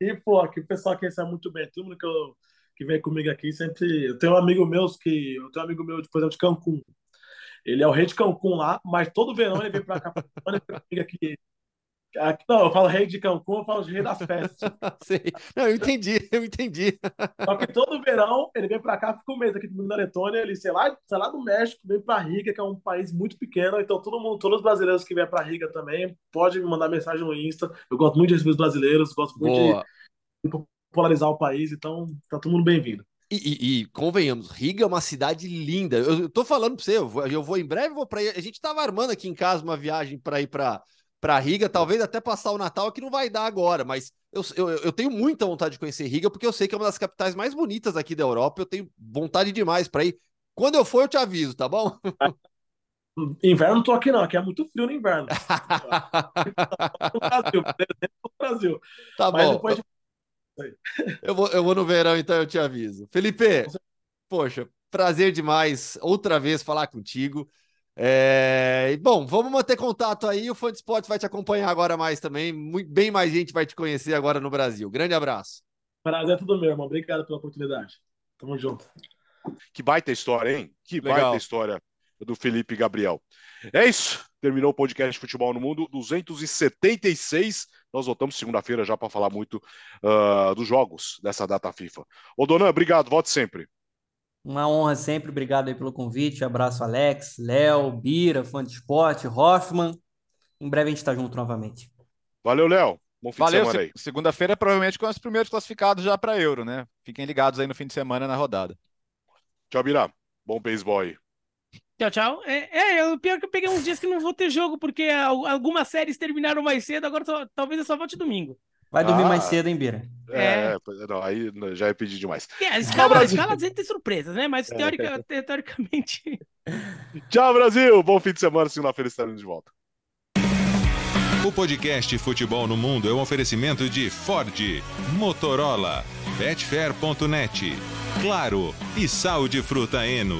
E, pô, aqui o pessoal aqui sabe muito bem. Todo mundo que, eu, que vem comigo aqui sempre. Eu tenho um amigo meu que. Eu tenho um amigo meu, por exemplo, de Cancún. Ele é o rei de Cancún lá, mas todo verão ele vem pra cá. aqui. Aqui, não, eu falo rei de Cancún, eu falo rei das festas. Sei. Não, eu entendi, eu entendi. Só que todo verão ele vem pra cá, fica um mês aqui comigo na Letônia, ele, sei lá, sei lá do México, vem pra Riga, que é um país muito pequeno, então todo mundo, todos os brasileiros que vêm pra Riga também, pode me mandar mensagem no Insta. Eu gosto muito de receber os brasileiros, gosto muito Boa. de popularizar o país, então tá todo mundo bem-vindo. E, e- e, convenhamos, Riga é uma cidade linda. Eu, eu tô falando pra você, eu vou, eu vou em breve, vou para A gente tava armando aqui em casa uma viagem para ir para para Riga, talvez até passar o Natal, que não vai dar agora, mas eu, eu, eu tenho muita vontade de conhecer Riga, porque eu sei que é uma das capitais mais bonitas aqui da Europa. Eu tenho vontade demais para ir. Quando eu for, eu te aviso, tá bom? Inverno não tô aqui não, aqui é muito frio no inverno. no Brasil, no Brasil. tá Mas bom. depois Eu vou, eu vou no verão, então eu te aviso. Felipe, poxa, prazer demais outra vez falar contigo. É, e, Bom, vamos manter contato aí. O Fã de Esportes vai te acompanhar agora mais também. Muito, bem mais gente vai te conhecer agora no Brasil. Grande abraço. Prazer é tudo meu, irmão. Obrigado pela oportunidade. Tamo junto. Que baita história, hein? Que Legal. baita história do Felipe Gabriel. É isso. Terminou o podcast Futebol no Mundo 276. Nós voltamos segunda-feira já para falar muito ah, dos jogos dessa data FIFA. Ô, Donan, obrigado. Volte sempre. Uma honra sempre, obrigado aí pelo convite. Abraço, Alex, Léo, Bira, fã de esporte, Hoffman. Em breve a gente está junto novamente. Valeu, Léo. Bom fim Valeu, de semana aí. se- segunda-feira provavelmente com os primeiros classificados já para Euro, né? Fiquem ligados aí no fim de semana na rodada. Tchau, Birá. Bom beisebol aí. Tchau, tchau. É, é, o pior é que eu peguei uns dias que não vou ter jogo, porque al- algumas séries terminaram mais cedo, agora só- talvez eu só volte domingo. Vai dormir Ah. mais cedo, hein, Bira? É. É, pois é, não, aí já é pedir demais. É, a escala, a Brasil. escala sempre tem surpresas, né? Mas teórica, te- teoricamente. Tchau, Brasil. Bom fim de semana. Segunda-feira estaremos de volta. O podcast Futebol no Mundo é um oferecimento de Ford, Motorola, Betfair.net, Claro e Sal de Fruta Eno.